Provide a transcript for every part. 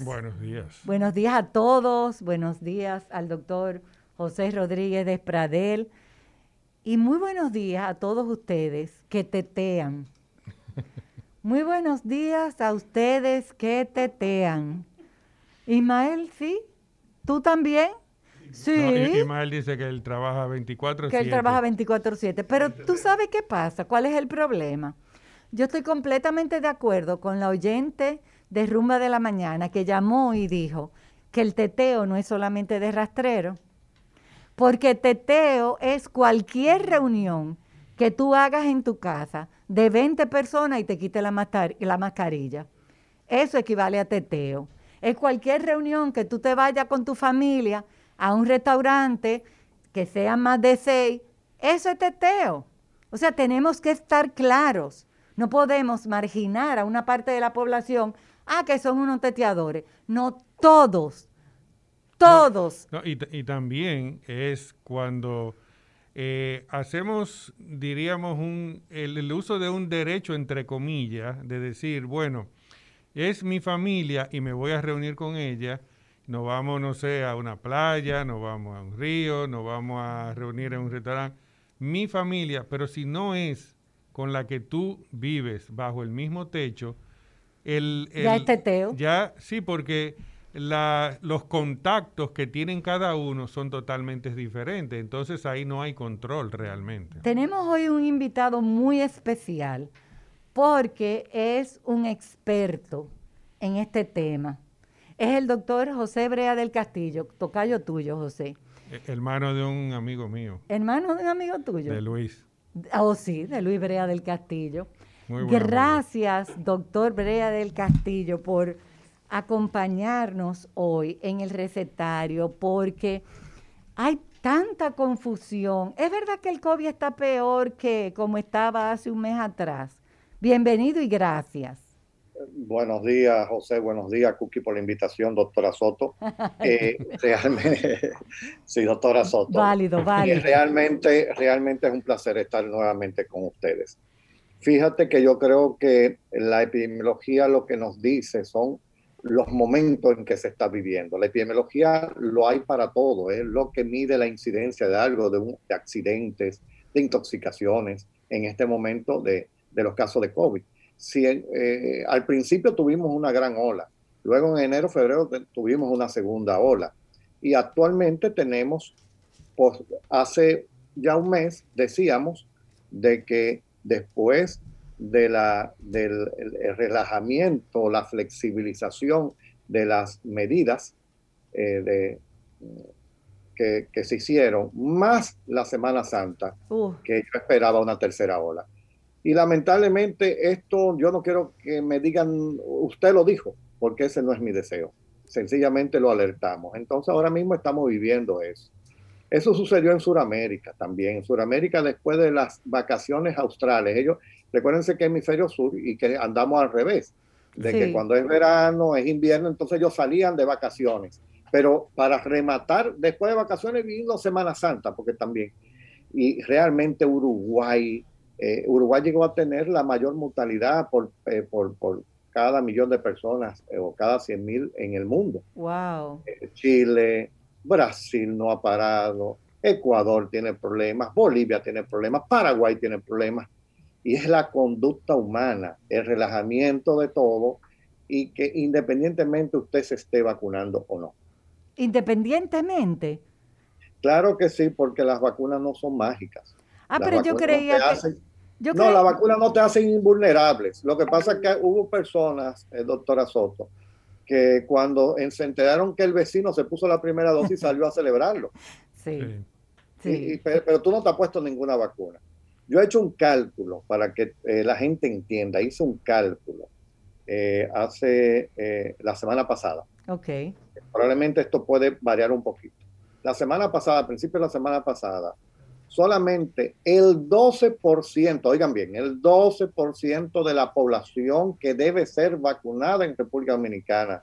Días. Buenos días. Buenos días a todos. Buenos días al doctor José Rodríguez de Pradel. Y muy buenos días a todos ustedes que tetean. Muy buenos días a ustedes que tetean. Ismael, ¿sí? ¿Tú también? Sí. No, Ismael dice que él trabaja 24 Que él trabaja 24-7. Pero tú sabes qué pasa, cuál es el problema. Yo estoy completamente de acuerdo con la oyente de Rumba de la Mañana que llamó y dijo que el teteo no es solamente de rastrero, porque teteo es cualquier reunión que tú hagas en tu casa de 20 personas y te quite la, la mascarilla. Eso equivale a teteo. Es cualquier reunión que tú te vayas con tu familia a un restaurante que sea más de seis. Eso es teteo. O sea, tenemos que estar claros. No podemos marginar a una parte de la población, ah, que son unos teteadores. No todos todos. y, también es cuando eh, hacemos, diríamos, un, el, uso de un derecho, entre comillas, de decir, bueno, es mi familia y me voy a reunir con ella. Nos vamos, no sé, a una playa, nos vamos a un río, nos vamos a reunir en un restaurante. Mi familia, pero si no es con la que tú vives bajo el mismo techo, el... el ya es teteo. Ya, sí, porque los contactos que tienen cada uno son totalmente diferentes, entonces ahí no hay control realmente. Tenemos hoy un invitado muy especial porque es un experto en este tema. Es el doctor José Brea del Castillo, tocayo tuyo, José. E, hermano de un amigo mío. Hermano de un amigo tuyo. De Luis. Oh, sí, de Luis Brea del Castillo. Muy Gracias, doctor Brea del Castillo, por acompañarnos hoy en el recetario porque hay tanta confusión. Es verdad que el COVID está peor que como estaba hace un mes atrás. Bienvenido y gracias. Buenos días, José. Buenos días, Cookie, por la invitación, doctora Soto. Eh, realmente, sí, doctora Soto. Válido, válido. realmente, realmente es un placer estar nuevamente con ustedes. Fíjate que yo creo que la epidemiología lo que nos dice son los momentos en que se está viviendo. La epidemiología lo hay para todo, es lo que mide la incidencia de algo, de, accidentes, de intoxicaciones en este momento de, los casos de COVID. Si eh, al principio tuvimos una gran ola, luego en enero, febrero tuvimos una segunda ola y actualmente tenemos, pues, hace ya un mes decíamos de que después de la, del relajamiento, la flexibilización de las medidas eh, de, que, se hicieron, más la Semana Santa, que yo esperaba una tercera ola. Y lamentablemente esto, yo no quiero que me digan, usted lo dijo, porque ese no es mi deseo. Sencillamente lo alertamos. Entonces ahora mismo estamos viviendo eso. Eso sucedió en Sudamérica también. En Sudamérica, después de las vacaciones australes, ellos, recuérdense que es hemisferio sur y que andamos al revés, de que cuando es verano, es invierno, entonces ellos salían de vacaciones. Pero para rematar, después de vacaciones vino Semana Santa, porque también. Y realmente Uruguay, eh, Uruguay llegó a tener la mayor mortalidad por, eh, por, por cada millón de personas eh, o cada 100 mil en el mundo. Wow. Chile, Brasil no ha parado, Ecuador tiene problemas, Bolivia tiene problemas, Paraguay tiene problemas. y es la conducta humana, el relajamiento de todo y que independientemente usted se esté vacunando o no. Independientemente. Claro que sí, porque las vacunas no son mágicas. Ah, pero yo creía que... no, las vacunas no te hacen invulnerables. Lo que pasa es que hubo personas, eh, doctora Soto, que cuando se enteraron que el vecino se puso la primera dosis salió a celebrarlo. Sí. sí. pero, tú no te has puesto ninguna vacuna. Yo he hecho un cálculo para que eh, la gente entienda. Hice un cálculo eh, hace eh, la semana pasada. Ok. Probablemente esto puede variar un poquito. La semana pasada, al principio de la semana pasada, solamente el 12%, oigan bien, el 12% de la población que debe ser vacunada en República Dominicana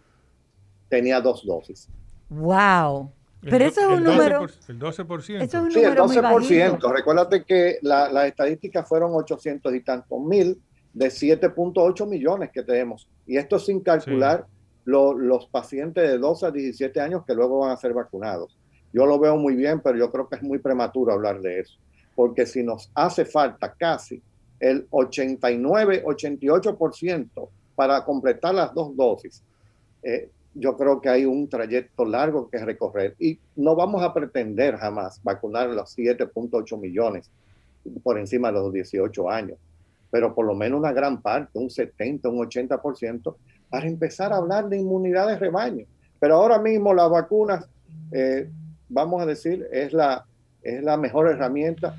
tenía dos dosis. ¡Wow! Pero eso es un número. El 12%. Eso es un sí, el número 12%. Recuérdate que las estadísticas fueron 800 y tantos mil de 7.8 millones que tenemos. Y esto sin calcular los pacientes de 12 a 17 años que luego van a ser vacunados. Yo lo veo muy bien, pero yo creo que es muy prematuro hablar de eso. Porque si nos hace falta casi el 89, 88% para completar las dos dosis, eh, yo creo que hay un trayecto largo que recorrer y no vamos a pretender jamás vacunar los 7.8 millones por encima de los 18 años, pero por lo menos una gran parte, un 70, un 80%, para empezar a hablar de inmunidad de rebaño. Pero ahora mismo las vacunas, eh, vamos a decir, es la, es la mejor herramienta,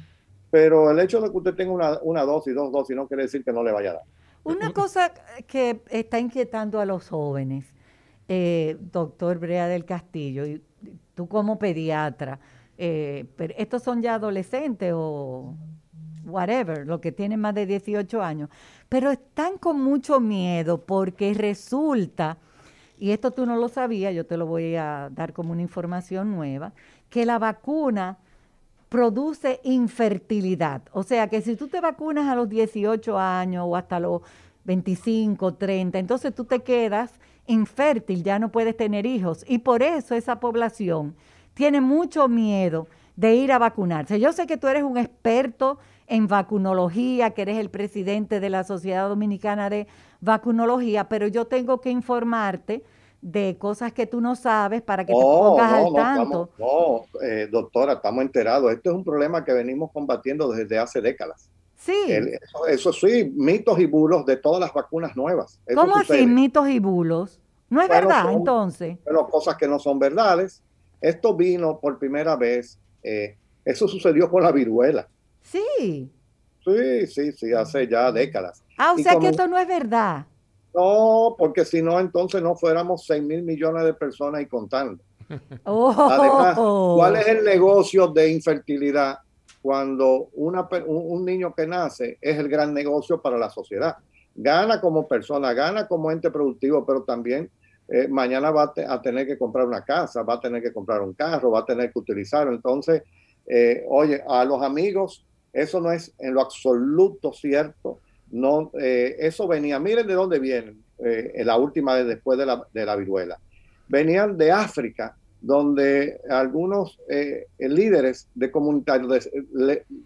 pero el hecho de que usted tenga una, una dosis, dos dosis, no quiere decir que no le vaya a dar. Una cosa que está inquietando a los jóvenes eh, doctor Brea del Castillo, y tú como pediatra, eh, pero estos son ya adolescentes o whatever, lo que tienen más de 18 años, pero están con mucho miedo porque resulta, y esto tú no lo sabías, yo te lo voy a dar como una información nueva, que la vacuna produce infertilidad. O sea que si tú te vacunas a los 18 años o hasta los 25, 30, entonces tú te quedas infértil, ya no puedes tener hijos. Y por eso esa población tiene mucho miedo de ir a vacunarse. Yo sé que tú eres un experto en vacunología, que eres el presidente de la Sociedad Dominicana de Vacunología, pero yo tengo que informarte de cosas que tú no sabes para que te pongas al tanto. no, eh, doctora, estamos enterados. Esto es un problema que venimos combatiendo desde hace décadas. Sí. eso, sí, mitos y bulos de todas las vacunas nuevas. ¿Cómo así, mitos y bulos? No es verdad, entonces. Pero cosas que no son verdades. Esto vino por primera vez, eh, eso sucedió con la viruela. Sí. Sí, sí, sí, hace ya décadas. Ah, o sea que esto no es verdad. No, porque si no, entonces no fuéramos 6 mil millones de personas y contando. Oh. Además, ¿cuál es el negocio de infertilidad? cuando una, un, niño que nace es el gran negocio para la sociedad. Gana como persona, gana como ente productivo, pero también eh, mañana va a, tener que comprar una casa, va a tener que comprar un carro, va a tener que utilizarlo. Entonces, eh, oye, a los amigos, eso no es en lo absoluto cierto. No, eh, eso venía, miren de dónde vienen, la última vez después de la, de la viruela. Venían de África donde algunos eh, líderes de comunitarios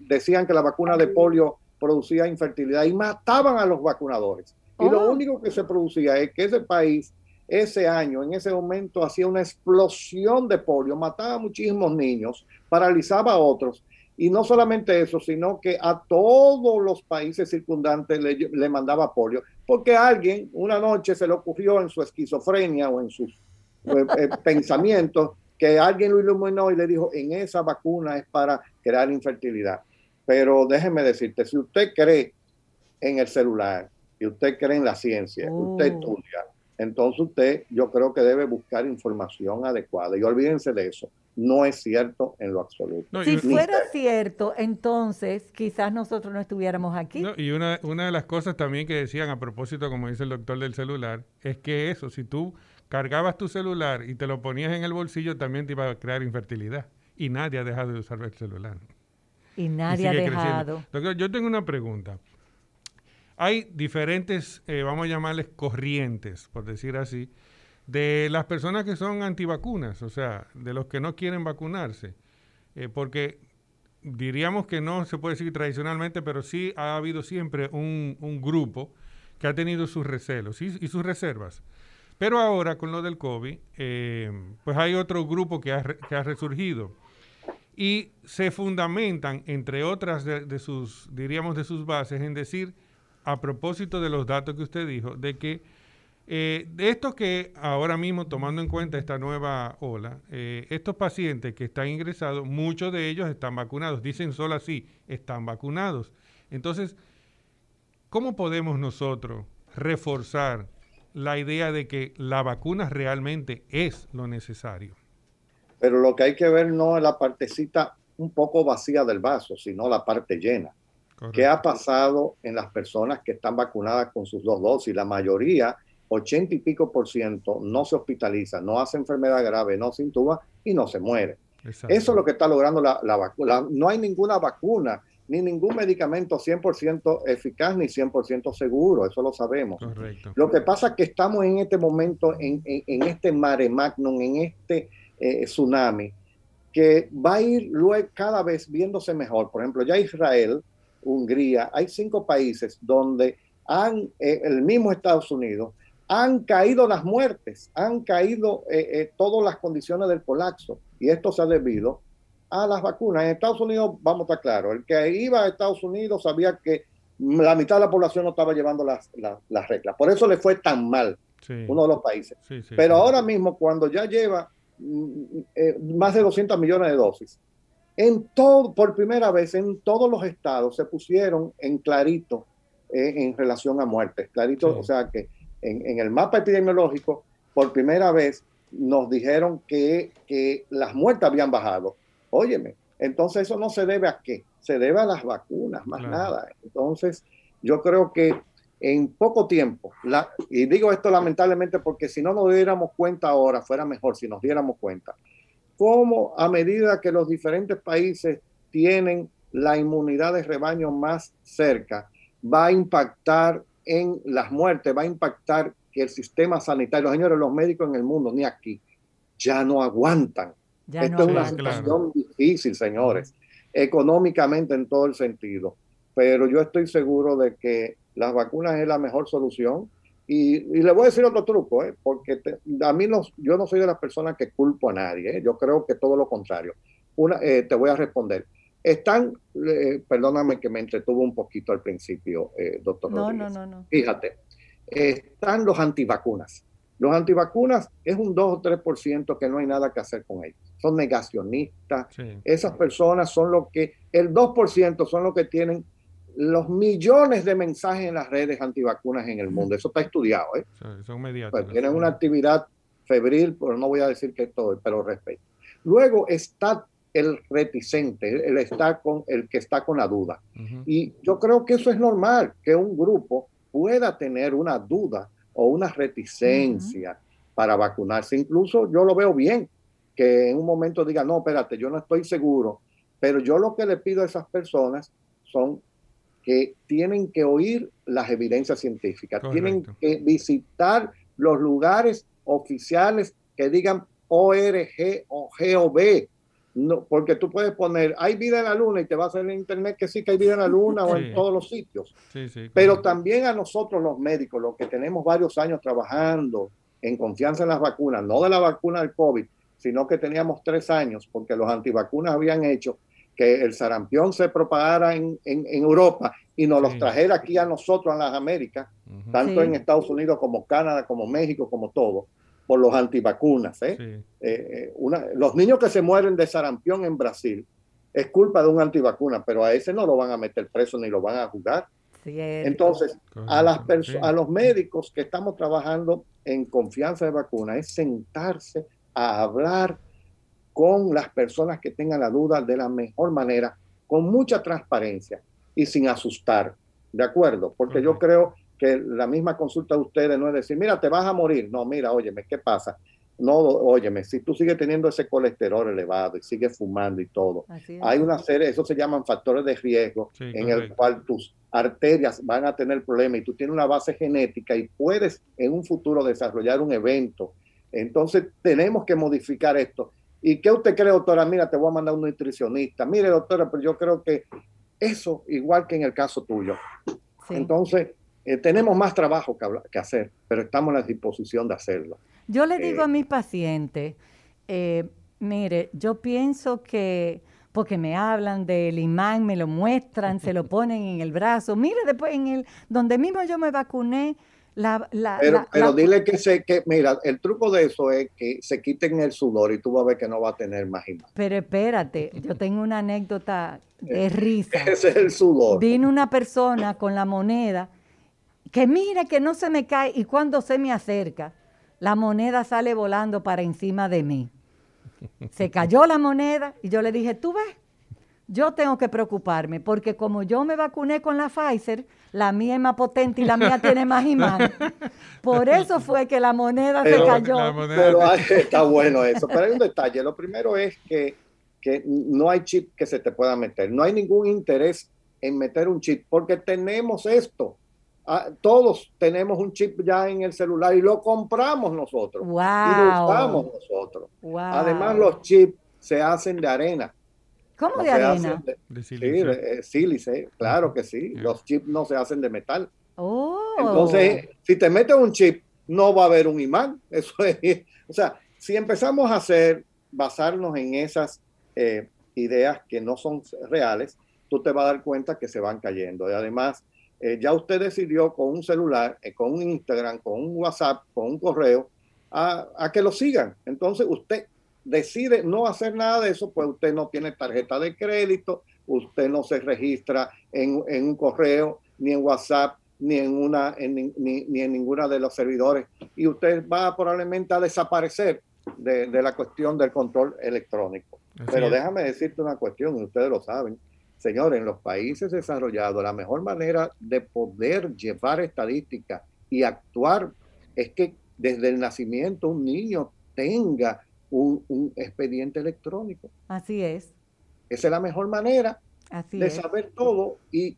decían que la vacuna de polio producía infertilidad y mataban a los vacunadores. Y lo oh. único que se producía es que ese país, ese año, en ese momento, hacía una explosión de polio, mataba a muchísimos niños, paralizaba a otros. Y no solamente eso, sino que a todos los países circundantes le, le mandaba polio, porque alguien una noche se le ocurrió en su esquizofrenia o en sus eh, eh, pensamientos que alguien lo iluminó y le dijo, en esa vacuna es para crear infertilidad. Pero déjeme decirte, si usted cree en el celular y usted cree en la ciencia, usted oh. estudia, entonces usted yo creo que debe buscar información adecuada. Y olvídense de eso. No es cierto en lo absoluto. si fuera cierto, entonces quizás nosotros no estuviéramos aquí. y una, una de las cosas también que decían a propósito, como dice el doctor del celular, es que eso, si tú cargabas tu celular y te lo ponías en el bolsillo, también te iba a crear infertilidad. Y nadie ha dejado de usar el celular. Y nadie ha dejado. yo tengo una pregunta. Hay diferentes, eh, vamos a llamarles corrientes, por decir así, de las personas que son antivacunas, o sea, de los que no quieren vacunarse. Eh, porque diríamos que no se puede decir tradicionalmente, pero sí ha habido siempre un, un grupo que ha tenido sus recelos y, y sus reservas. Pero ahora con lo del COVID, eh, pues hay otro grupo que ha, que ha, resurgido y se fundamentan, entre otras de, de, sus, diríamos, de sus bases, en decir, a propósito de los datos que usted dijo, de que eh, de estos que ahora mismo, tomando en cuenta esta nueva ola, eh, estos pacientes que están ingresados, muchos de ellos están vacunados, dicen solo así, están vacunados. Entonces, ¿cómo podemos nosotros reforzar la idea de que la vacuna realmente es lo necesario. Pero lo que hay que ver no es la partecita un poco vacía del vaso, sino la parte llena. Correcto. ¿Qué ha pasado en las personas que están vacunadas con sus dos dosis? La mayoría, 80 y pico por ciento, no se hospitaliza, no hace enfermedad grave, no se intuba y no se muere. Exacto. Eso es lo que está logrando la, la vacuna. No hay ninguna vacuna ni ningún medicamento 100% eficaz ni 100% seguro, eso lo sabemos. Correcto. Lo que pasa es que estamos en este momento, en, en, en este mare magnum, en este eh, tsunami, que va a ir luego cada vez viéndose mejor. Por ejemplo, ya Israel, Hungría, hay cinco países donde han, eh, el mismo Estados Unidos, han caído las muertes, han caído eh, todas las condiciones del colapso, y esto se ha debido a las vacunas. En Estados Unidos, vamos a estar claros, el que iba a Estados Unidos sabía que la mitad de la población no estaba llevando las, las, las reglas. Por eso le fue tan mal sí. uno de los países. Sí, sí, Pero ahora mismo, cuando ya lleva eh, más de 200 millones de dosis, en todo, por primera vez en todos los estados se pusieron en clarito eh, en relación a muertes. Clarito, o sea que en, en el mapa epidemiológico, por primera vez nos dijeron que, que las muertes habían bajado Óyeme, entonces eso no se debe a qué, se debe a las vacunas, más claro. nada. Entonces, yo creo que en poco tiempo, la, y digo esto lamentablemente porque si no nos diéramos cuenta ahora, fuera mejor si nos diéramos cuenta, cómo a medida que los diferentes países tienen la inmunidad de rebaño más cerca, va a impactar en las muertes, va a impactar que el sistema sanitario, señores, los médicos en el mundo, ni aquí, ya no aguantan ya Esto no es una situación difícil, señores, económicamente en todo el sentido. Pero yo estoy seguro de que las vacunas es la mejor solución. Y, y le voy a decir otro truco, ¿eh? porque te, a mí no, yo no soy de las personas que culpo a nadie. ¿eh? Yo creo que todo lo contrario. Una, eh, te voy a responder. Están, eh, perdóname que me entretuvo un poquito al principio, eh, doctor. No, Rodríguez. no, no, no. Fíjate, están los antivacunas. Los antivacunas es un 2 o 3% que no hay nada que hacer con ellos. Son negacionistas. Sí. Esas personas son los que, el 2% son los que tienen los millones de mensajes en las redes antivacunas en el mundo. Eso está estudiado. ¿eh? Son, son mediáticos. Pues tienen una actividad febril, pero no voy a decir que todo, pero respeto. Luego está el reticente, el, está con, el que está con la duda. Uh -huh. Y yo creo que eso es normal, que un grupo pueda tener una duda o una reticencia uh -huh. para vacunarse. Incluso yo lo veo bien, que en un momento diga, no, espérate, yo no estoy seguro, pero yo lo que le pido a esas personas son que tienen que oír las evidencias científicas, Correcto. tienen que visitar los lugares oficiales que digan ORG o GOV, no, porque tú puedes poner, hay vida en la luna y te va a salir en internet que sí que hay vida en la luna sí. o en todos los sitios. Sí, sí, Pero también a nosotros los médicos, los que tenemos varios años trabajando en confianza en las vacunas, no de la vacuna del COVID, sino que teníamos tres años, porque los antivacunas habían hecho que el sarampión se propagara en, en, en Europa y nos los trajera aquí a nosotros, en las Américas, uh -huh. tanto en Estados Unidos como Canadá, como México, como todo por los antivacunas. ¿eh? Sí. Eh, una, los niños que se mueren de sarampión en Brasil es culpa de un antivacuna, pero a ese no lo van a meter preso ni lo van a juzgar. Cierto. Entonces, a, las sí. a los médicos que estamos trabajando en confianza de vacuna es sentarse a hablar con las personas que tengan la duda de la mejor manera, con mucha transparencia y sin asustar. ¿De acuerdo? Porque uh -huh. yo creo que la misma consulta de ustedes no es decir, mira, te vas a morir. No, mira, óyeme, ¿qué pasa? No, óyeme, si tú sigues teniendo ese colesterol elevado y sigues fumando y todo, hay una serie, eso se llaman factores de riesgo sí, en el cual tus arterias van a tener problemas y tú tienes una base genética y puedes en un futuro desarrollar un evento. Entonces tenemos que modificar esto. ¿Y qué usted cree, doctora? Mira, te voy a mandar un nutricionista. Mire, doctora, pero yo creo que eso, igual que en el caso tuyo. Entonces, eh, tenemos más trabajo que, hacer, pero estamos en la disposición de hacerlo. Yo le digo a eh, mis pacientes, eh, mire, yo pienso que, porque me hablan del imán, me lo muestran, se lo ponen en el brazo, mire después en el, donde mismo yo me vacuné, pero, dile que se, que, mira, el truco de eso es que se quiten el sudor y tú vas a ver que no va a tener más imagen. Pero espérate, yo tengo una anécdota de risa. Ese es el sudor. Vino una persona con la moneda que mira que no se me cae y cuando se me acerca, la moneda sale volando para encima de mí. Se cayó la moneda y yo le dije, tú ves, yo tengo que preocuparme porque como yo me vacuné con la Pfizer, la mía es más potente y la mía tiene más imán. Por eso fue que la moneda se cayó. Pero está bueno eso. Pero hay un detalle. Lo primero es que, que no hay chip que se te pueda meter. No hay ningún interés en meter un chip porque tenemos esto. Ah, todos tenemos un chip ya en el celular y lo compramos nosotros. Y lo usamos nosotros. Además, los chips se hacen de arena. ¿Cómo de arena? De, sílice. Eh, claro que sí. Los chips no se hacen de metal. Oh. Entonces, si te metes un chip, no va a haber un imán. Eso es, o sea, si empezamos a hacer, basarnos en esas eh, ideas que no son reales, tú te vas a dar cuenta que se van cayendo. Y además, eh, ya usted decidió con un celular, con un Instagram, con un WhatsApp, con un correo, a, a que lo sigan. Entonces, usted decide no hacer nada de eso, pues usted no tiene tarjeta de crédito, usted no se registra en, un correo, ni en WhatsApp, ni en, una, ni, en ninguna de los servidores, y usted va probablemente a desaparecer de, la cuestión del control electrónico. Pero déjame decirte una cuestión, y ustedes lo saben, señores, en los países desarrollados, la mejor manera de poder llevar estadística y actuar es que desde el nacimiento un niño tenga un, expediente electrónico. Así es. Esa es la mejor manera de saber todo y,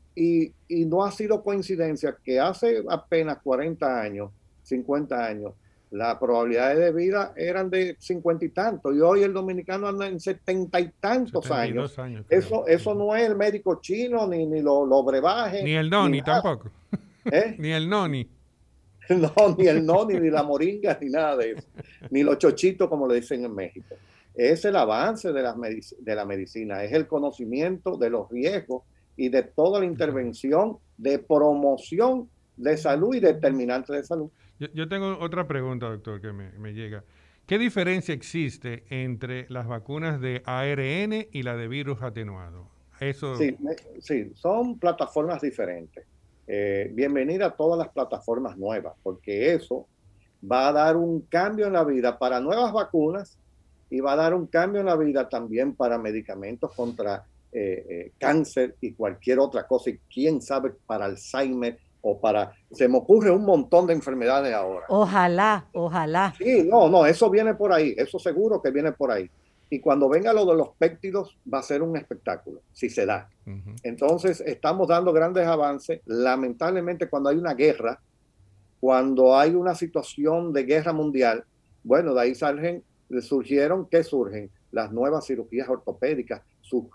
no ha sido coincidencia que hace apenas 40 años, 50 años, las probabilidades de vida eran de 50 y tantos y hoy el dominicano anda en 70 y tantos años. eso, eso no es el médico chino ni, ni los lo brebajes. Ni el noni tampoco. ¿Eh? ni el noni. No, ni el no, ni la moringa, ni nada de eso. Ni los chochitos, como le dicen en México. Es el avance de la, de la medicina, es el conocimiento de los riesgos y de toda la intervención de promoción de salud y determinante de salud. Yo, tengo otra pregunta, doctor, que me, llega. ¿Qué diferencia existe entre las vacunas de ARN y la de virus atenuado? Eso... Sí, sí, son plataformas diferentes. Eh, bienvenida a todas las plataformas nuevas, porque eso va a dar un cambio en la vida para nuevas vacunas y va a dar un cambio en la vida también para medicamentos contra eh, eh, cáncer y cualquier otra cosa, y quién sabe para Alzheimer o para... Se me ocurre un montón de enfermedades ahora. Ojalá, ojalá. Sí, no, no, eso viene por ahí, eso seguro que viene por ahí. Y cuando venga lo de los péptidos, va a ser un espectáculo, si se da. Entonces, estamos dando grandes avances. Lamentablemente, cuando hay una guerra, cuando hay una situación de guerra mundial, bueno, de ahí surgen, surgieron, ¿qué surgen? Las nuevas cirugías ortopédicas.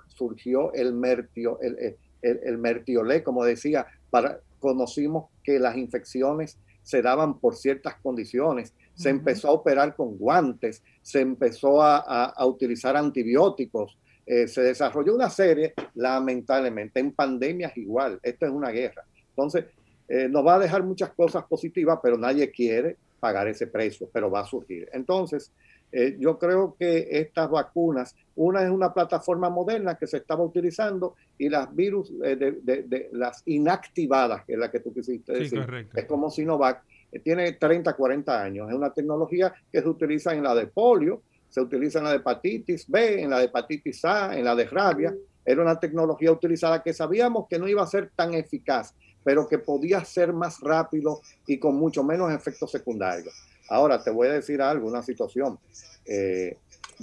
surgió el, mertio, el, el, mertiolé, como decía, para, conocimos que las infecciones se daban por ciertas condiciones se empezó a operar con guantes, se empezó a, utilizar antibióticos, eh, se desarrolló una serie, lamentablemente, en pandemias igual, esto es una guerra. Entonces, eh, nos va a dejar muchas cosas positivas, pero nadie quiere pagar ese precio, pero va a surgir. Entonces, eh, yo creo que estas vacunas, una es una plataforma moderna que se estaba utilizando y las virus de, las inactivadas, que es la que tú quisiste decir, es como Sinovac, tiene 30, 40 años. Es una tecnología que se utiliza en la de polio, se utiliza en la de hepatitis B, en la de hepatitis A, en la de rabia. Era una tecnología utilizada que sabíamos que no iba a ser tan eficaz, pero que podía ser más rápido y con mucho menos efectos secundarios. Ahora te voy a decir algo, una situación. Eh,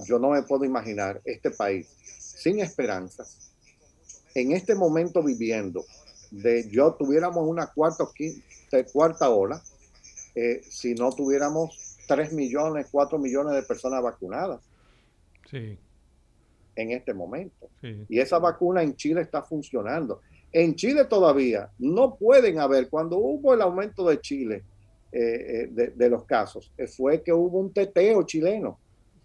yo no me puedo imaginar este país sin esperanzas, en este momento viviendo, de yo tuviéramos una cuarta, cuarta ola, eh, si no tuviéramos 3 millones, 4 millones de personas vacunadas. Sí, en este momento. sí. Y esa vacuna en Chile está funcionando. En Chile todavía no pueden haber, cuando hubo el aumento de Chile, eh, eh, de, de los casos, eh, fue que hubo un teteo chileno,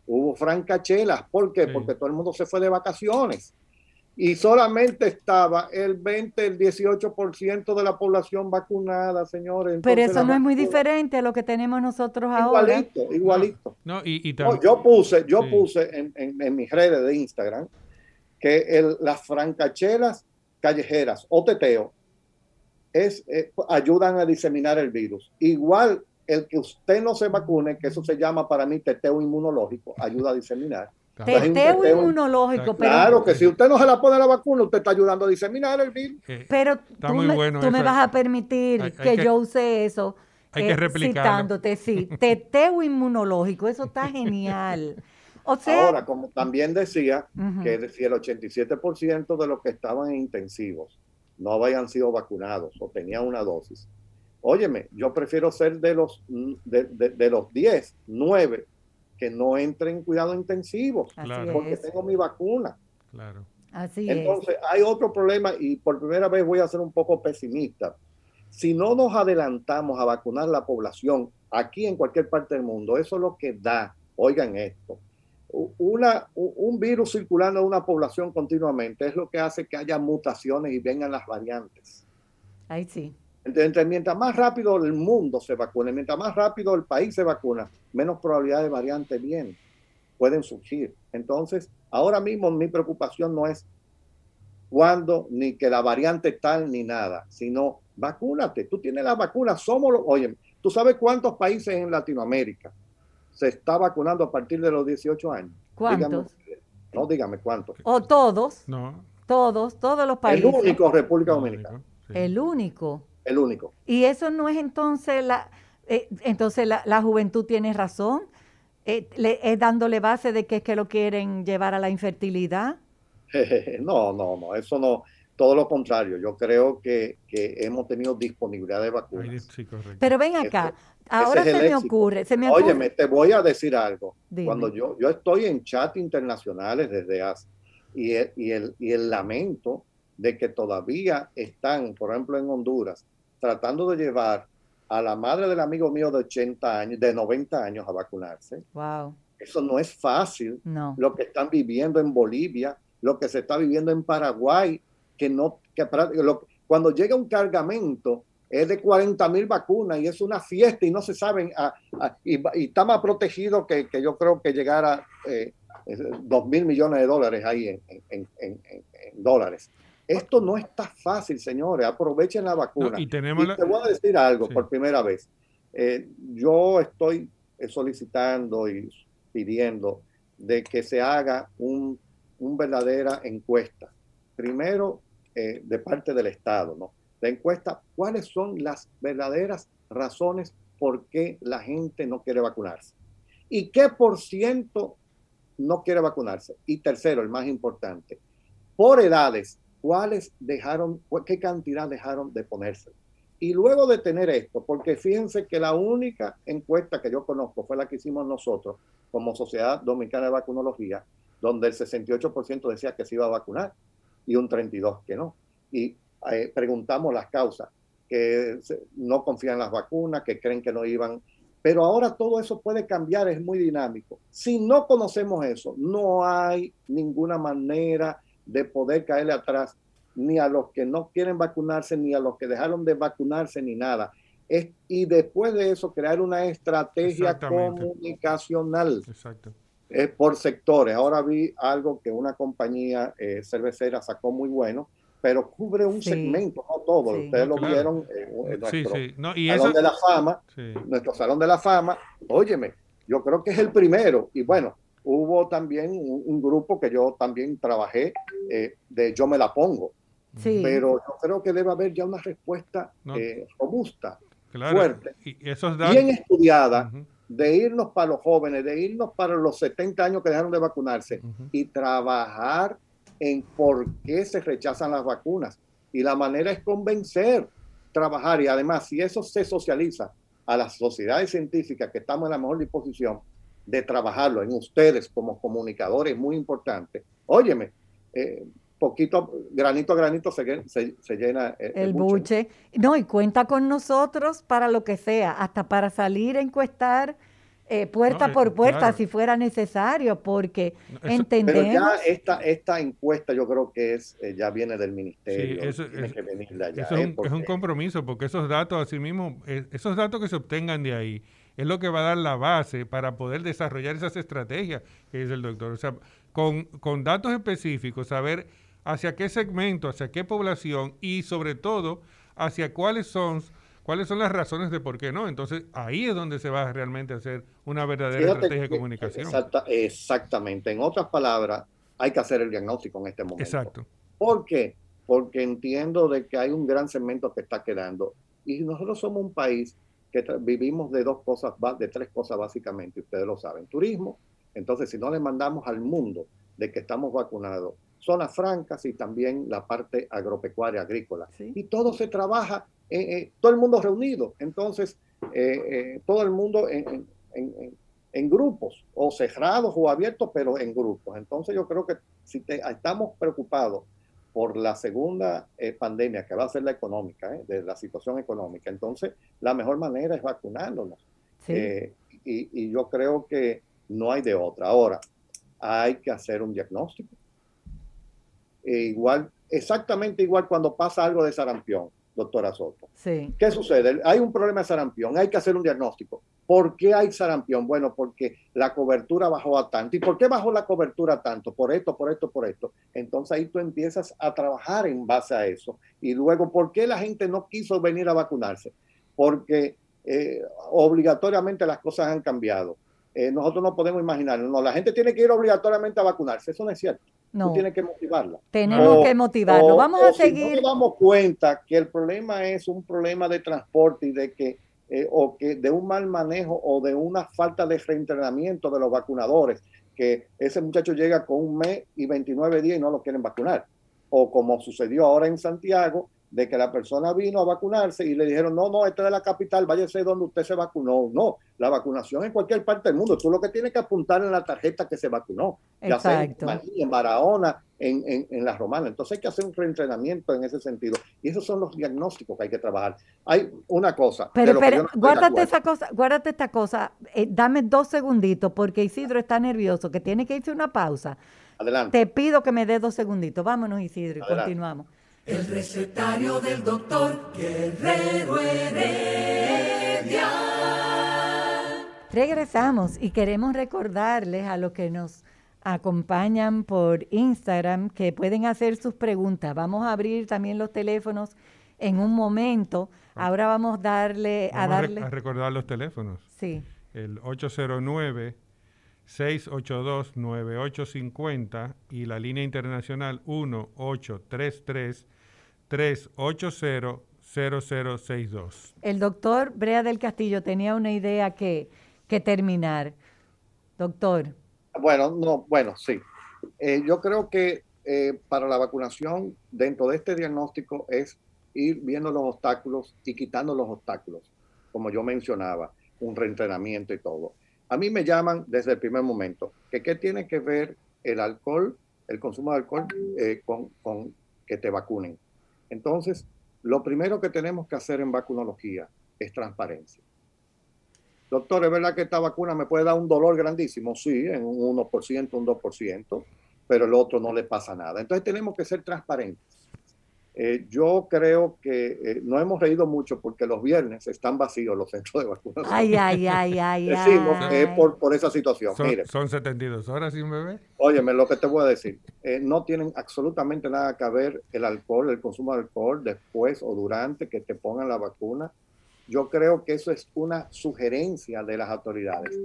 hubo francachelas. ¿Por qué? Sí. Porque todo el mundo se fue de vacaciones. Y solamente estaba el 20, el 18% de la población vacunada, señores. Pero eso no es muy diferente a lo que tenemos nosotros ahora. Igualito, igualito. No, y, y No, yo puse, yo Sí. puse en, en- en mis redes de Instagram que el- las francachelas callejeras o teteo es, eh, ayudan a diseminar el virus. Igual el que usted no se vacune, que eso se llama para mí teteo inmunológico, ayuda a diseminar. Teteo teteo- inmunológico, pero, Claro que si usted no se la pone la vacuna, usted está ayudando a diseminar el virus. Eh, pero tú, muy me, bueno tú me vas a permitir Hay- hay que, que- yo use eso. eh, hay que replicarlo. Citándote, sí. Teteo inmunológico, eso está genial. O sea, Ahora, como también decía, que si el 87% de los que estaban en intensivos no habían sido vacunados o tenían una dosis, óyeme, yo prefiero ser de los, de, de- de los 10, 9 que no entren en cuidado intensivo, Claro. porque es. tengo mi vacuna. claro. Así Entonces, hay otro problema y por primera vez voy a ser un poco pesimista. Si no nos adelantamos a vacunar la población aquí en cualquier parte del mundo, eso es lo que da, oigan esto, una, un virus circulando en una población continuamente es lo que hace que haya mutaciones y vengan las variantes. es. Ahí sí. Entonces, mientras más rápido el mundo se vacune, mientras más rápido el país se vacuna, menos probabilidad de variantes vienen, pueden surgir. Entonces, ahora mismo mi preocupación no es cuándo, ni que la variante tal, ni nada, sino vacúnate. Tú tienes la vacuna, somos los, oye, ¿tú sabes cuántos países en Latinoamérica se está vacunando a partir de los 18 años? ¿Cuántos? no, dígame cuántos. O todos, No. todos, todos los El países. único, República Dominicana. sí. El único. El único. Y eso no es entonces la, eh, entonces la, la juventud tiene razón, eh, le- es dándole base de que es que lo quieren llevar a la infertilidad. No, no, no, eso no, todo lo contrario. Yo creo que, que hemos tenido disponibilidad de vacunas. sí, correcto. Pero ven acá, ahora es se me ocurre, se me ocurre. Óyeme, te voy a decir algo. Dime. Cuando yo, yo estoy en chat internacionales desde hace, y el, y, el, y el lamento de que todavía están, por ejemplo, en Honduras, tratando de llevar a la madre del amigo mío de 80 años, de 90 años a vacunarse. Wow, Eso no es fácil. no. lo que están viviendo en Bolivia, lo que se está viviendo en Paraguay, que no, que lo- cuando llega un cargamento es de 40 mil vacunas y es una fiesta y no se saben, ah, ah, y, está más protegido que, que yo creo que llegara eh, 2 mil millones de dólares ahí en- en- en dólares. Esto no está fácil, señores. Aprovechen la vacuna. No, y tenemos Y la- te voy a decir algo Sí. por primera vez. Eh, yo estoy eh, solicitando y pidiendo de que se haga un, un verdadera encuesta. Primero, eh, de parte del Estado, ¿no? La encuesta, ¿cuáles son las verdaderas razones por qué la gente no quiere vacunarse? ¿Y qué por ciento no quiere vacunarse? Y tercero, el más importante, por edades, ¿cuáles dejaron, qué cantidad dejaron de ponerse? Y luego de tener esto, porque fíjense que la única encuesta que yo conozco fue la que hicimos nosotros como Sociedad Dominicana de Vacunología, donde el 68% decía que se iba a vacunar y un 32% que no. Y eh, preguntamos las causas, que no confían en las vacunas, que creen que no iban. Pero ahora todo eso puede cambiar, es muy dinámico. Si no conocemos eso, no hay ninguna manera de poder caerle atrás ni a los que no quieren vacunarse, ni a los que dejaron de vacunarse, ni nada. Es, y después de eso, crear una estrategia comunicacional Exacto. eh, por sectores. Ahora vi algo que una compañía eh, cervecera sacó muy bueno, pero cubre un Sí. segmento, no todo. Sí. Ustedes lo Claro. vieron eh, en Sí, nuestro sí. No, y Salón eso. de la Fama, sí. nuestro Salón de la Fama. Óyeme, yo creo que es el primero. Y bueno, hubo también un, un grupo que yo también trabajé eh, de Yo me la pongo. Sí. Pero yo creo que debe haber ya una respuesta No. eh, robusta, Claro. fuerte. Y bien estudiada, de irnos para los jóvenes, de irnos para los 70 años que dejaron de vacunarse y trabajar en por qué se rechazan las vacunas. Y la manera es convencer, trabajar y además si eso se socializa a las sociedades científicas que estamos en la mejor disposición, de trabajarlo en ustedes como comunicadores es muy importante. Óyeme, eh, poquito, granito a granito se, se, llena el, buche. No, y cuenta con nosotros para lo que sea, hasta para salir a encuestar eh, puerta eh, por puerta si fuera necesario, porque entendemos... Pero ya esta, esta encuesta yo creo que es eh, ya viene del ministerio. eso, es, un, compromiso, porque esos datos, así mismo, esos datos que se obtengan de ahí, es lo que va a dar la base para poder desarrollar esas estrategias que dice el doctor. O sea, con, con datos específicos, saber hacia qué segmento, hacia qué población y sobre todo hacia cuáles son cuáles son las razones de por qué no. Entonces ahí es donde se va realmente a hacer una verdadera estrategia de comunicación. exactamente. En otras palabras, hay que hacer el diagnóstico en este momento. Exacto. ¿Por qué? Porque entiendo de que hay un gran segmento que está quedando y nosotros somos un país que vivimos de dos cosas, de tres cosas básicamente, ustedes lo saben. Turismo, entonces si no le mandamos al mundo de que estamos vacunados, zonas francas y también la parte agropecuaria, agrícola. Y todo se trabaja, eh, eh, todo el mundo reunido. Entonces, eh, todo el mundo en, en, grupos, o cerrados o abiertos, pero en grupos. Entonces, yo creo que si estamos preocupados por la segunda pandemia, que va a ser la económica, de la situación económica, entonces la mejor manera es vacunándonos. y, y yo creo que no hay de otra. Ahora, hay que hacer un diagnóstico e igual, exactamente igual cuando pasa algo de sarampión, doctora Soto. Sí. ¿Qué sucede? Hay un problema de sarampión, hay que hacer un diagnóstico. ¿Por qué hay sarampión? Bueno, porque la cobertura bajó a tanto. ¿Y por qué bajó la cobertura tanto? Por esto, por esto, por esto. Entonces ahí tú empiezas a trabajar en base a eso. Y luego, ¿por qué la gente no quiso venir a vacunarse? Porque eh, obligatoriamente las cosas han cambiado. Eh, nosotros no podemos imaginarlo. No, la gente tiene que ir obligatoriamente a vacunarse. Eso no es cierto. No. Tú tienes que motivarla. Tenemos que motivarlo. Vamos a seguir. Si no nos damos cuenta que el problema es un problema de transporte y de que eh, o que de un mal manejo o de una falta de reentrenamiento de los vacunadores, que ese muchacho llega con un mes y 29 días y no lo quieren vacunar. O como sucedió ahora en Santiago, de que la persona vino a vacunarse y le dijeron, no, no, este es la capital, váyase donde usted se vacunó. No, la vacunación en cualquier parte del mundo. Tú lo que tienes que apuntar en la tarjeta que se vacunó. Ya sea en, Barahona, en, en, la Romana. Entonces hay que hacer un reentrenamiento en ese sentido. Y esos son los diagnósticos que hay que trabajar. Hay una cosa. Pero, pero guárdate esa cosa, guárdate esta cosa. Eh, dame dos segunditos porque Isidro está nervioso, que tiene que irse una pausa. Adelante. Te pido que me dé dos segunditos. Vámonos, Isidro, y continuamos. El recetario del doctor Guerrero Heredia. Regresamos y queremos recordarles a los que nos acompañan por Instagram que pueden hacer sus preguntas. Vamos a abrir también los teléfonos en un momento. Ahora vamos darle a darle a recordar los teléfonos. Sí. El 809 682 9850 y la línea internacional 1833 380-0062. El doctor Brea del Castillo tenía una idea que, que terminar. Doctor. Bueno, no, bueno, sí. Eh, yo creo que eh, para la vacunación, dentro de este diagnóstico, es ir viendo los obstáculos y quitando los obstáculos, como yo mencionaba, un reentrenamiento y todo. A mí me llaman desde el primer momento que qué tiene que ver el alcohol, el consumo de alcohol eh, con, con que te vacunen. Entonces, lo primero que tenemos que hacer en vacunología es transparencia. Doctor, ¿es verdad que esta vacuna me puede dar un dolor grandísimo? Sí, en un 1%, un 2%, pero el otro no le pasa nada. Entonces tenemos que ser transparentes. Eh, yo creo que eh, no hemos reído mucho porque los viernes están vacíos los centros de vacunación. Ay, ay, ay, ay. Decimos que por, por esa situación. Son, son 72 horas sin bebé. Óyeme, lo que te voy a decir. Eh, no tienen absolutamente nada que ver el alcohol, el consumo de alcohol después o durante que te pongan la vacuna. Yo creo que eso es una sugerencia de las autoridades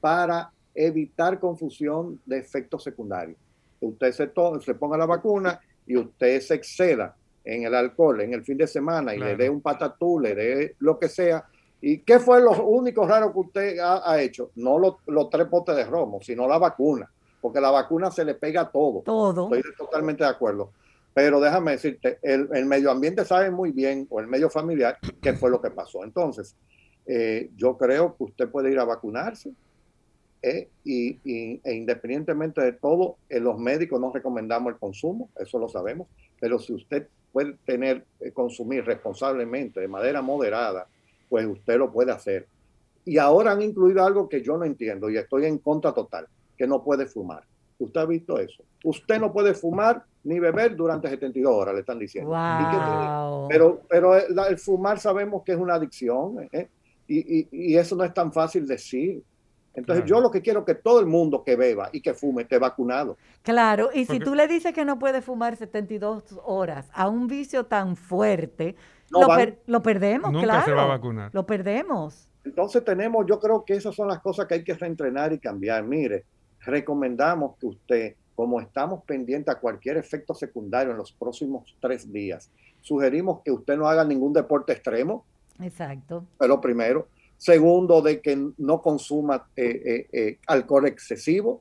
para evitar confusión de efectos secundarios. Usted se, se ponga la vacuna y usted se exceda en el alcohol en el fin de semana y le dé un patatú, le dé lo que sea. ¿Y qué fue lo único raro que usted ha, hecho? No los tres potes de romo, sino la vacuna, porque la vacuna se le pega a todo. Todo. Estoy totalmente de acuerdo. Pero déjame decirte, el, medio ambiente sabe muy bien, o el medio familiar, qué fue lo que pasó. Entonces, eh, yo creo que usted puede ir a vacunarse eh, y, e independientemente de todo, eh, los médicos no recomendamos el consumo, eso lo sabemos, pero si usted puede tener, eh, consumir responsablemente, de manera moderada, pues usted lo puede hacer. Y ahora han incluido algo que yo no entiendo y estoy en contra total, que no puede fumar. ¿Usted ha visto eso? Usted no puede fumar ni beber durante 72 horas, le están diciendo. Pero, pero el, fumar sabemos que es una adicción y, y, eso no es tan fácil decir. Entonces yo lo que quiero es que todo el mundo que beba y que fume esté vacunado. Claro, y si tú le dices que no puede fumar 72 horas a un vicio tan fuerte, lo, perdemos, Nunca claro. se va a vacunar. Lo perdemos. Entonces tenemos, yo creo que esas son las cosas que hay que reentrenar y cambiar. Mire, recomendamos que usted, como estamos pendientes a cualquier efecto secundario en los próximos tres días, sugerimos que usted no haga ningún deporte extremo. Exacto. Pero primero. Segundo, de que no consuma eh, eh, eh, alcohol excesivo.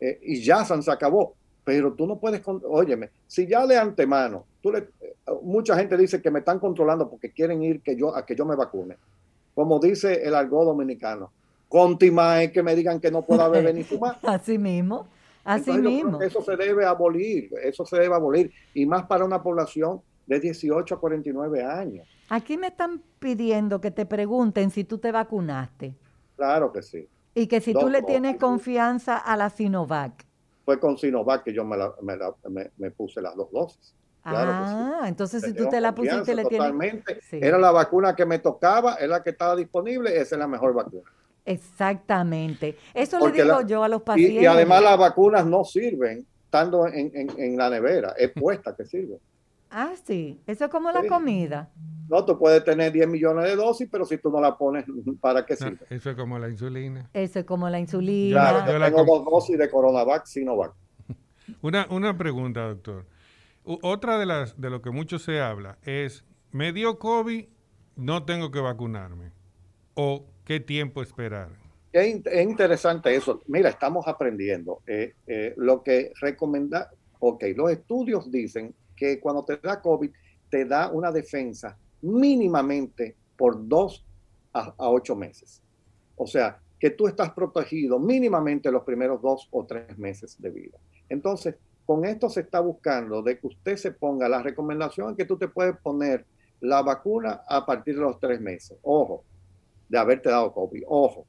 y ya se acabó. Pero tú no puedes, óyeme, si ya de antemano, tú le, mucha gente dice que me están controlando porque quieren ir que yo, a que yo me vacune. Como dice el algo dominicano, contimae que me digan que no pueda beber ni fumar. Así mismo, así mismo. eso se debe abolir, eso se debe abolir. Y más para una población de 18 a 49 años. Aquí me están pidiendo que te pregunten si tú te vacunaste. Claro que sí. Y que si tú le tienes confianza a la Sinovac. Fue con Sinovac que yo me, me, puse las dos dosis. ah, entonces si tú te la pusiste, le tienes... Totalmente. Era la vacuna que me tocaba, era la que estaba disponible, esa es la mejor vacuna. Exactamente. Eso le digo yo a los pacientes. Y, además las vacunas no sirven estando en, en la nevera, es puesta que sirve. Ah, sí. Eso es como la comida. No, tú puedes tener 10 millones de dosis, pero si tú no la pones, ¿para qué sirve? eso es como la insulina. Eso es como la insulina. Claro, yo, tengo dos dosis de Coronavac, Sinovac. Una, una pregunta, doctor. otra de las de lo que mucho se habla es, me dio COVID, no tengo que vacunarme. ¿O qué tiempo esperar? Es, interesante eso. Mira, estamos aprendiendo. Eh, eh, lo que recomienda, ok, los estudios dicen que cuando te da COVID te da una defensa mínimamente por dos a, ocho meses. O sea, que tú estás protegido mínimamente los primeros dos o tres meses de vida. Entonces, con esto se está buscando de que usted se ponga la recomendación que tú te puedes poner la vacuna a partir de los tres meses. Ojo, de haberte dado COVID. Ojo,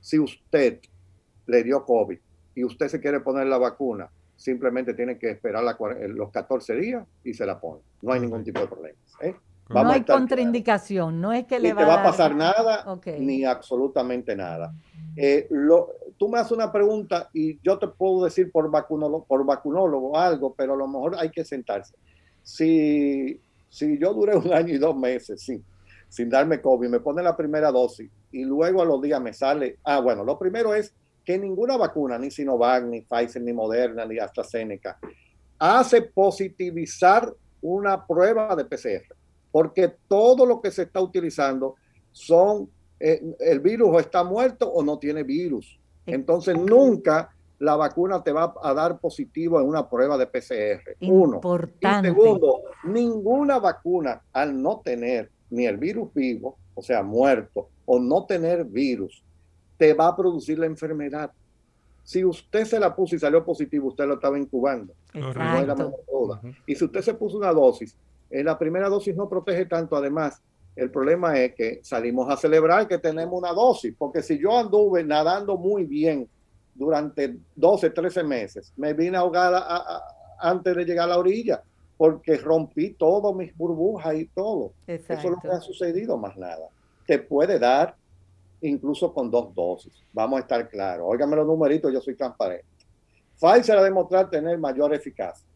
si usted le dio COVID y usted se quiere poner la vacuna simplemente tiene que esperar eh, los 14 días y se la pone. No hay ningún tipo de problema. ¿eh? no hay contraindicación, no es que le va, te va a pasar nada, ni absolutamente nada. Eh, lo, tú me haces una pregunta y yo te puedo decir por vacunólogo, por vacunólogo algo, pero a lo mejor hay que sentarse. Si, si yo duré un año y dos meses sin, sin darme COVID, me pone la primera dosis y luego a los días me sale, ah, bueno, lo primero es que ninguna vacuna, ni Sinovac, ni Pfizer, ni Moderna, ni AstraZeneca, hace positivizar una prueba de PCR, porque todo lo que se está utilizando son, eh, el virus o está muerto o no tiene virus. Entonces nunca la vacuna te va a dar positivo en una prueba de PCR. Uno. Y segundo, ninguna vacuna al no tener ni el virus vivo, o sea, muerto, o no tener virus, te va a producir la enfermedad. Si usted se la puso y salió positivo, usted lo estaba incubando. Y si usted se puso una dosis, en la primera dosis no protege tanto. Además, el problema es que salimos a celebrar que tenemos una dosis, porque si yo anduve nadando muy bien durante 12, 13 meses, me vine ahogada antes de llegar a la orilla, porque rompí todas mis burbujas y todo. Eso es lo que ha sucedido, más nada. Te puede dar incluso con dos dosis. Vamos a estar claros. Óigame los numeritos, yo soy transparente. Pfizer ha demostrado tener mayor eficacia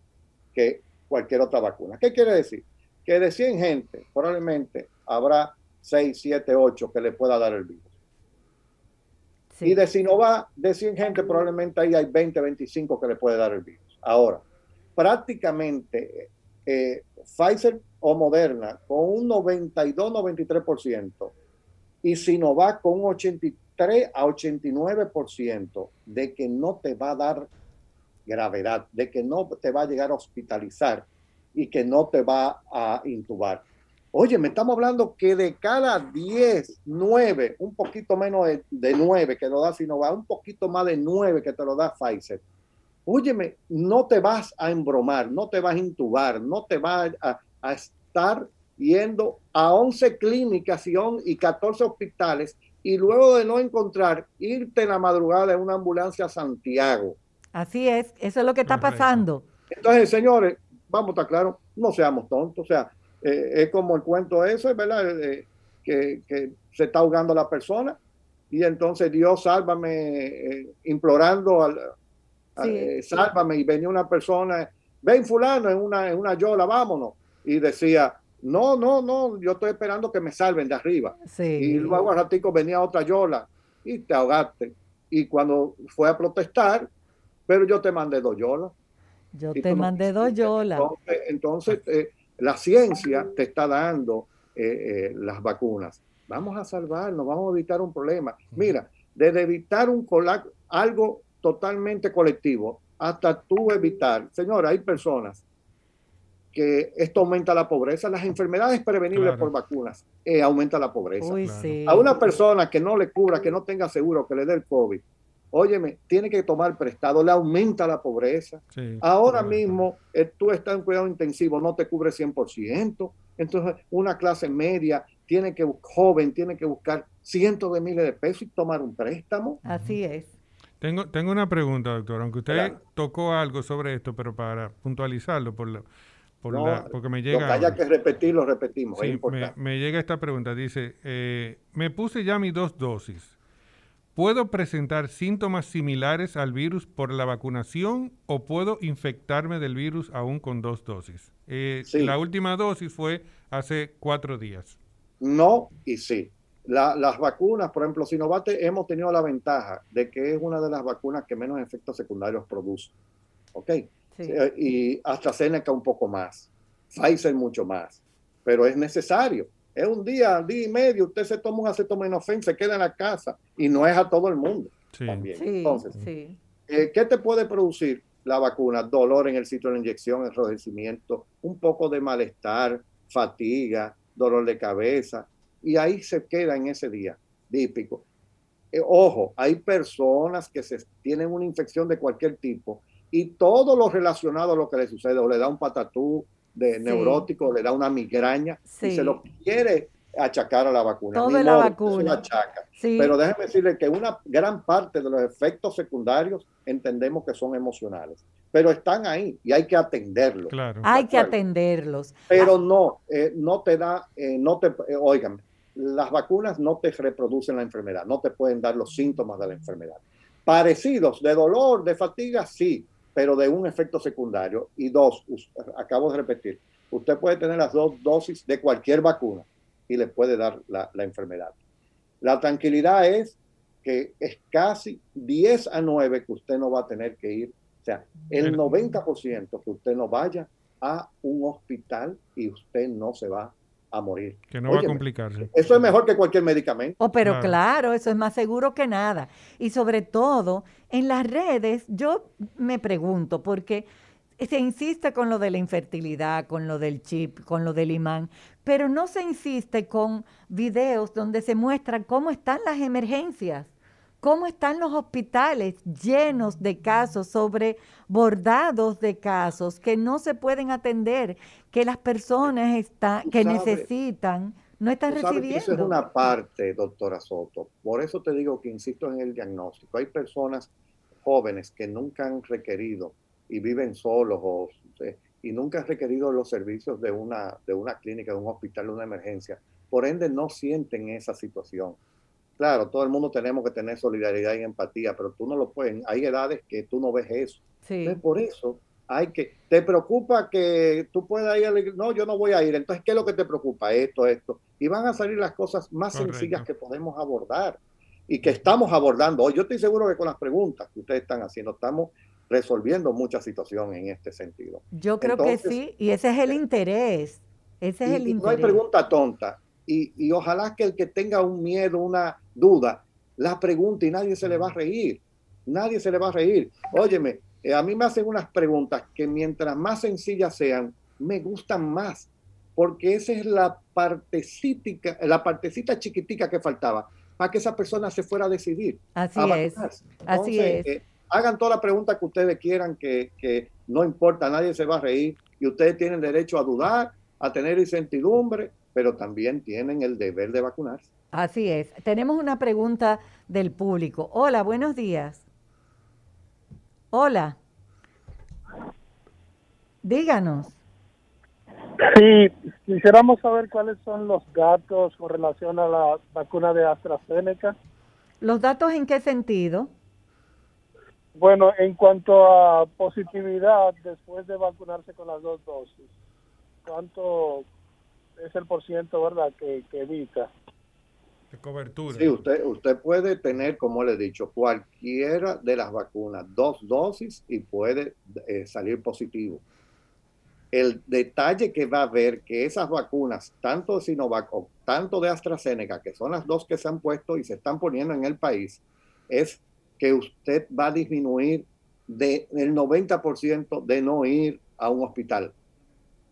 que cualquier otra vacuna. ¿Qué quiere decir? Que de 100 gente, probablemente habrá 6, 7, 8 que le pueda dar el virus. Y de Sinovac, de 100 gente, probablemente ahí hay 20, 25 que le puede dar el virus. Ahora, prácticamente eh, Pfizer o Moderna, con un 92, 93%, y Sinovac con un 83 a 89% de que no te va a dar gravedad, de que no te va a llegar a hospitalizar y que no te va a intubar. Oye, me estamos hablando que de cada 10, 9, un poquito menos de, de 9 que lo da Sinovac, un poquito más de 9 que te lo da Pfizer. Óyeme, no te vas a embromar, no te vas a intubar, no te vas a, a estar yendo a 11 clínicas y, on, y 14 hospitales y luego de no encontrar, irte en la madrugada en una ambulancia a Santiago. Así es, eso es lo que está Correcto. pasando. Entonces, señores, vamos a estar claros, no seamos tontos, o sea, eh, es como el cuento ese, ¿verdad? Eh, que, que se está ahogando la persona y entonces Dios sálvame, eh, implorando al, Sí. eh, sálvame y venía una persona, ven fulano en una, en una yola, vámonos. Y decía, no, no, no, yo estoy esperando que me salven de arriba. Sí. Y luego al ratico venía otra yola y te ahogaste. Y cuando fue a protestar, pero yo te mandé dos yolas. Yo te mandé dos yolas. Entonces, entonces, eh, la ciencia te está dando eh, eh, las vacunas. Vamos a salvarnos, vamos a evitar un problema. Mira, desde evitar un cola- algo totalmente colectivo hasta tú evitar, señora, hay personas que esto aumenta la pobreza, las enfermedades prevenibles Claro. por vacunas eh, aumenta la pobreza. Uy, Claro. sí. A una persona que no le cubra, que no tenga seguro, que le dé el COVID, óyeme, tiene que tomar prestado, le aumenta la pobreza. Sí, Ahora mismo eh, tú estás en cuidado intensivo, no te cubre 100%. Entonces, una clase media tiene que, joven, tiene que buscar cientos de miles de pesos y tomar un préstamo. Así es. Tengo, tengo una pregunta, doctor. Aunque usted Claro. tocó algo sobre esto, pero para puntualizarlo, por la, por No, la- porque me Lo llega. que haya que repetir, lo repetimos. Sí, es me, importante. me llega esta pregunta. Dice, eh, me puse ya mis dos dosis. ¿Puedo presentar síntomas similares al virus por la vacunación o puedo infectarme del virus aún con dos dosis? Eh, Sí. La última dosis fue hace cuatro días. No y sí. La- las vacunas, por ejemplo, Sinovac hemos tenido la ventaja de que es una de las vacunas que menos efectos secundarios produce. ¿Ok? Sí. Eh, y AstraZeneca un poco más, Pfizer mucho más, pero es necesario. Es un día, día y medio, usted se toma un acetaminofén, se queda en la casa y no es a todo el mundo Sí. también. Sí, Entonces, sí. eh, ¿qué te puede producir la vacuna? Dolor en el sitio de la inyección, enrojecimiento, un poco de malestar, fatiga, dolor de cabeza, y ahí se queda en ese día, típico. Eh, ojo, hay personas que se, tienen una infección de cualquier tipo y todo lo relacionado a lo que le sucede, o le da un patatú de Sí. neurótico, o le da una migraña, y se lo quiere achacar a la vacuna. Todo Ni es la modo, vacuna. lo achaca. Sí. Pero déjeme decirle que una gran parte de los efectos secundarios entendemos que son emocionales, pero están ahí y hay que atenderlos. Claro. Hay que atenderlos. Pero no, eh, no te da, eh, no te, eh, oigan, las vacunas no te reproducen la enfermedad, no te pueden dar los síntomas de la enfermedad. Parecidos de dolor, de fatiga, sí, pero de un efecto secundario. Y dos, acabo de repetir, usted puede tener las dos dosis de cualquier vacuna y le puede dar la, la enfermedad. La tranquilidad es que es casi 10 a 9 que usted no va a tener que ir. O sea, el Pero- 90% que usted no vaya a un hospital y usted no se va a morir. Que no va a complicarse. Eso es mejor que cualquier medicamento. Oh, pero Claro. claro, eso es más seguro que nada. Y sobre todo, en las redes, yo me pregunto, porque se insiste con lo de la infertilidad, con lo del chip, con lo del imán, pero no se insiste con videos donde se muestran cómo están las emergencias, cómo están los hospitales llenos de casos, sobrebordados de casos que no se pueden atender, que las personas están, Tú que sabes- necesitan, no están recibiendo. eso es una parte, doctora Soto. Por eso te digo que insisto en el diagnóstico. Hay personas jóvenes que nunca han requerido y viven solos o, eh, y nunca han requerido los servicios de una, de una clínica, de un hospital, de una emergencia. Por ende, no sienten esa situación. Claro, todo el mundo tenemos que tener solidaridad y empatía, pero tú no lo puedes. Hay edades que tú no ves eso. Sí. Entonces, por eso hay que, te preocupa que tú puedas ir a la iglesia? No, yo no voy a ir. Entonces, ¿qué es lo que te preocupa? Esto, esto. Y van a salir las cosas más Correcto. sencillas que podemos abordar y que estamos abordando hoy. Yo estoy seguro que con las preguntas que ustedes están haciendo, estamos resolviendo muchas situaciones en este sentido. Yo creo Entonces, que sí, y ese es el interés. Ese es Y- el y no hay interés. pregunta tonta. Y, y ojalá que el que tenga un miedo, una duda, la pregunte y nadie se le va a reír. Nadie se le va a reír. Óyeme, eh, a mí me hacen unas preguntas que mientras más sencillas sean, me gustan más. porque esa es la partecita, la partecita chiquitica que faltaba para que esa persona se fuera a decidir. Así es. Así es. Eh, hagan toda la pregunta que ustedes quieran, que, que no importa, nadie se va a reír y ustedes tienen derecho a dudar, a tener incertidumbre, pero también tienen el deber de vacunarse. Así es. Tenemos una pregunta del público. Hola, buenos días. Hola. Díganos. Sí, quisiéramos saber cuáles son los datos con relación a la vacuna de AstraZeneca. ¿Los datos en qué sentido? Bueno, en cuanto a positividad después de vacunarse con las dos dosis, ¿cuánto es el porciento, verdad, que, evita? De cobertura. Sí, usted, usted puede tener, como le he dicho, cualquiera de las vacunas, dos dosis y puede eh, salir positivo el detalle que va a haber que esas vacunas, tanto de Sinovac o tanto de AstraZeneca, que son las dos que se han puesto y se están poniendo en el país, es que usted va a disminuir del 90% de no ir a un hospital.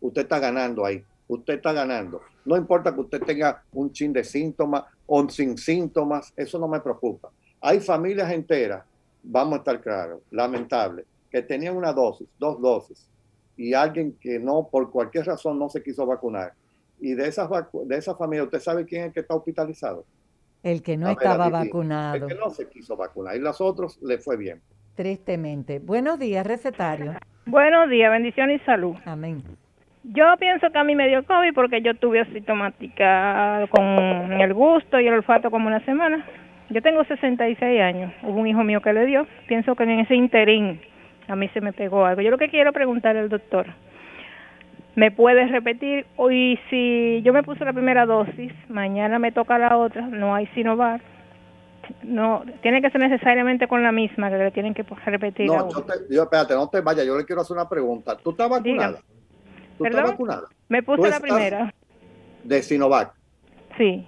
Usted está ganando ahí, usted está ganando. No importa que usted tenga un chin de síntomas o sin síntomas, eso no me preocupa. Hay familias enteras, vamos a estar claros, lamentable, que tenían una dosis, dos dosis, y alguien que no, por cualquier razón, no se quiso vacunar. Y de esas de esa familia, ¿usted sabe quién es el que está hospitalizado? El que no estaba vacunado. El que no se quiso vacunar. Y los otros le fue bien. Tristemente. Buenos días, recetario. Buenos días, bendición y salud. Amén. Yo pienso que a mí me dio COVID porque yo tuve asintomática con el gusto y el olfato como una semana. Yo tengo 66 años. Hubo un hijo mío que le dio. Pienso que en ese interín a mí se me pegó algo. Yo lo que quiero preguntar al doctor, ¿me puedes repetir? Hoy si yo me puse la primera dosis, mañana me toca la otra, no hay Sinovac, no, tiene que ser necesariamente con la misma, que le tienen que repetir. No, yo, te, yo, espérate, no te vayas, yo le quiero hacer una pregunta. ¿Tú estás vacunada? ¿Tú estás vacunada? Me puse la primera. De Sinovac. Sí.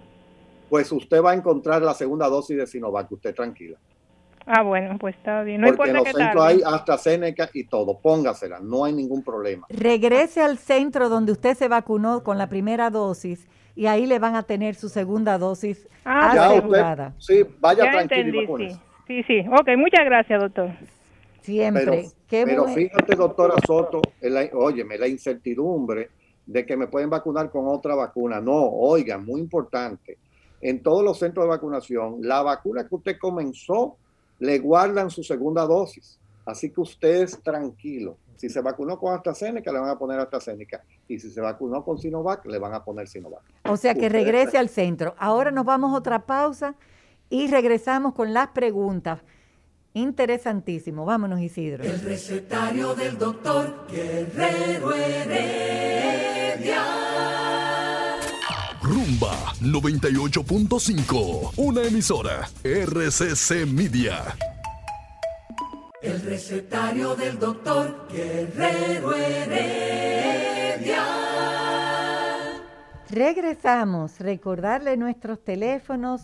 Pues usted va a encontrar la segunda dosis de Sinovac, usted tranquila. Ah, bueno, pues está bien. No Porque en los centros hay AstraZeneca y todo. Póngasela, no hay ningún problema. Regrese al centro donde usted se vacunó con la primera dosis y ahí le van a tener su segunda dosis ah, asegurada. sí, vaya tranquilo. sí. sí, sí. Ok, muchas gracias, doctor. Siempre. Pero, fíjate, doctora Soto, óyeme, la incertidumbre de que me pueden vacunar con otra vacuna. No, oiga, muy importante. En todos los centros de vacunación, la vacuna que usted comenzó le guardan su segunda dosis. Así que usted es tranquilo. Si se vacunó con AstraZeneca, le van a poner AstraZeneca. Y si se vacunó con Sinovac, le van a poner Sinovac. O sea que regrese al centro. Ahora nos vamos a otra pausa y regresamos con las preguntas. Interesantísimo. Vámonos, Isidro. El recetario del doctor Guerrero Heredia. Rumba 98.5. Una emisora. RCC Media. El recetario del doctor Guerrero Heredia. Regresamos. Recordarle nuestros teléfonos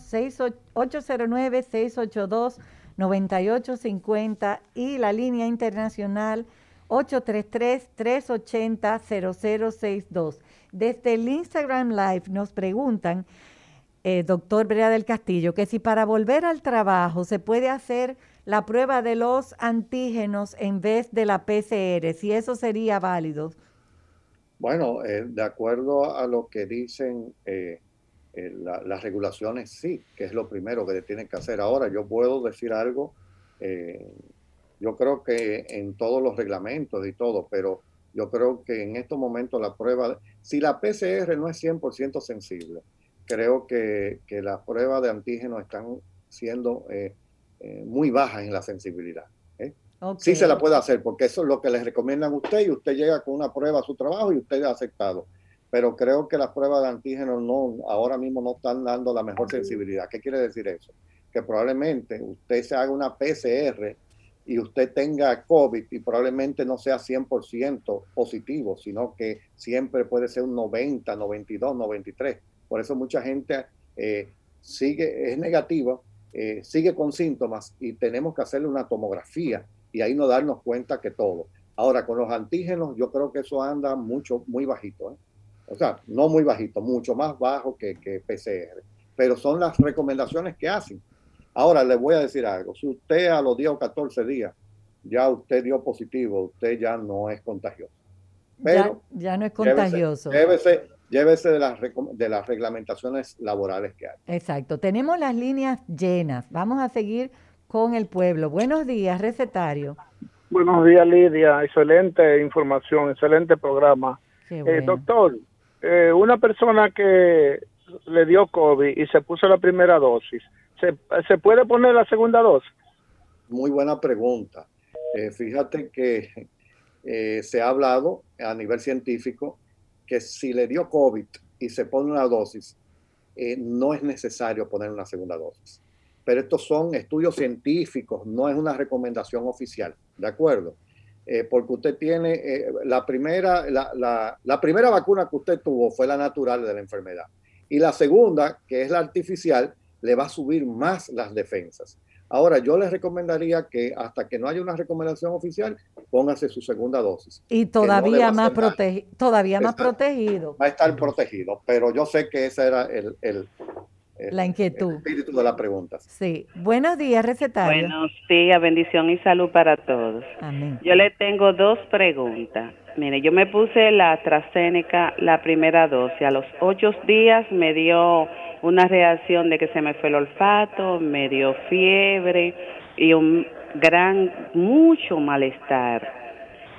809-682-9850 y la línea internacional 833-380-0062. Desde el Instagram Live nos preguntan, eh, doctor Brea del Castillo, que si para volver al trabajo se puede hacer la prueba de los antígenos en vez de la PCR, si eso sería válido. Bueno, eh, de acuerdo a lo que dicen eh, las regulaciones, sí, que es lo primero que tienen que hacer. Ahora, yo puedo decir algo, yo creo que en todos los reglamentos y todo, pero yo creo que en estos momentos la prueba, si la PCR no es 100% sensible, creo que, que las pruebas de antígenos están siendo eh, eh, muy bajas en la sensibilidad. ¿eh? Sí se la puede hacer, porque eso es lo que les recomiendan a usted y usted llega con una prueba a su trabajo y usted ha aceptado. Pero creo que las pruebas de antígenos no, ahora mismo no están dando la mejor sensibilidad. ¿Qué quiere decir eso? Que probablemente usted se haga una PCR y usted tenga COVID y probablemente no sea 100% positivo, sino que siempre puede ser un 90, 92, 93. Por eso mucha gente eh, sigue, es negativa, eh, sigue con síntomas y tenemos que hacerle una tomografía y ahí no darnos cuenta que todo. Ahora, con los antígenos, yo creo que eso anda mucho, muy bajito. ¿eh? O sea, no muy bajito, mucho más bajo que, que PCR. Pero son las recomendaciones que hacen. Ahora le voy a decir algo. Si usted a los 10 o 14 días ya usted dio positivo, usted ya no es contagioso. Pero ya, ya no es contagioso. Llévese, llévese de, las, de las reglamentaciones laborales que hay. Exacto. Tenemos las líneas llenas. Vamos a seguir con el pueblo. Buenos días, recetario. Buenos días, Lidia. Excelente información, excelente programa. Eh, doctor, eh, una persona que le dio COVID y se puso la primera dosis, ¿se, ¿se puede poner la segunda dosis? Muy buena pregunta. Eh, fíjate que se ha hablado a nivel científico que si le dio COVID y se pone una dosis, no es necesario poner una segunda dosis pero estos son estudios científicos, no es una recomendación oficial, ¿de acuerdo? Eh, porque usted tiene eh, la, primera, la, primera vacuna que usted tuvo fue la natural de la enfermedad. Y la segunda, que es la artificial, le va a subir más las defensas. Ahora, yo les recomendaría que hasta que no haya una recomendación oficial, póngase su segunda dosis. Y todavía, más, todavía más protegido. Va a estar protegido, pero yo sé que ese era el, la inquietud. El espíritu de la pregunta. Sí. Buenos días, recetario. Buenos días, bendición y salud para todos. Amén. Yo le tengo dos preguntas. Mire, yo me puse la AstraZeneca, la primera dosis. A los ocho días me dio una reacción de que se me fue el olfato, me dio fiebre y un gran, mucho malestar.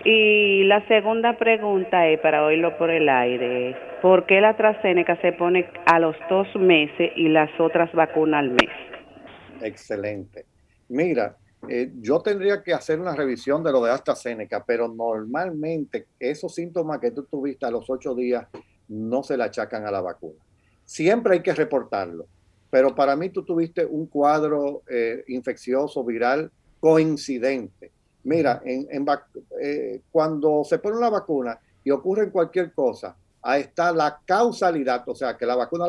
Y la segunda pregunta es, para oírlo por el aire, ¿por qué la AstraZeneca se pone a los dos meses y las otras vacunas al mes? Excelente. Mira, eh, yo tendría que hacer una revisión de lo de AstraZeneca, pero normalmente esos síntomas que tú tuviste a los ocho días no se le achacan a la vacuna. Siempre hay que reportarlo, pero para mí tú tuviste un cuadro eh, infeccioso viral coincidente Mira, en, eh, cuando se pone una vacuna y ocurre cualquier cosa, ahí está la causalidad, o sea, que la vacuna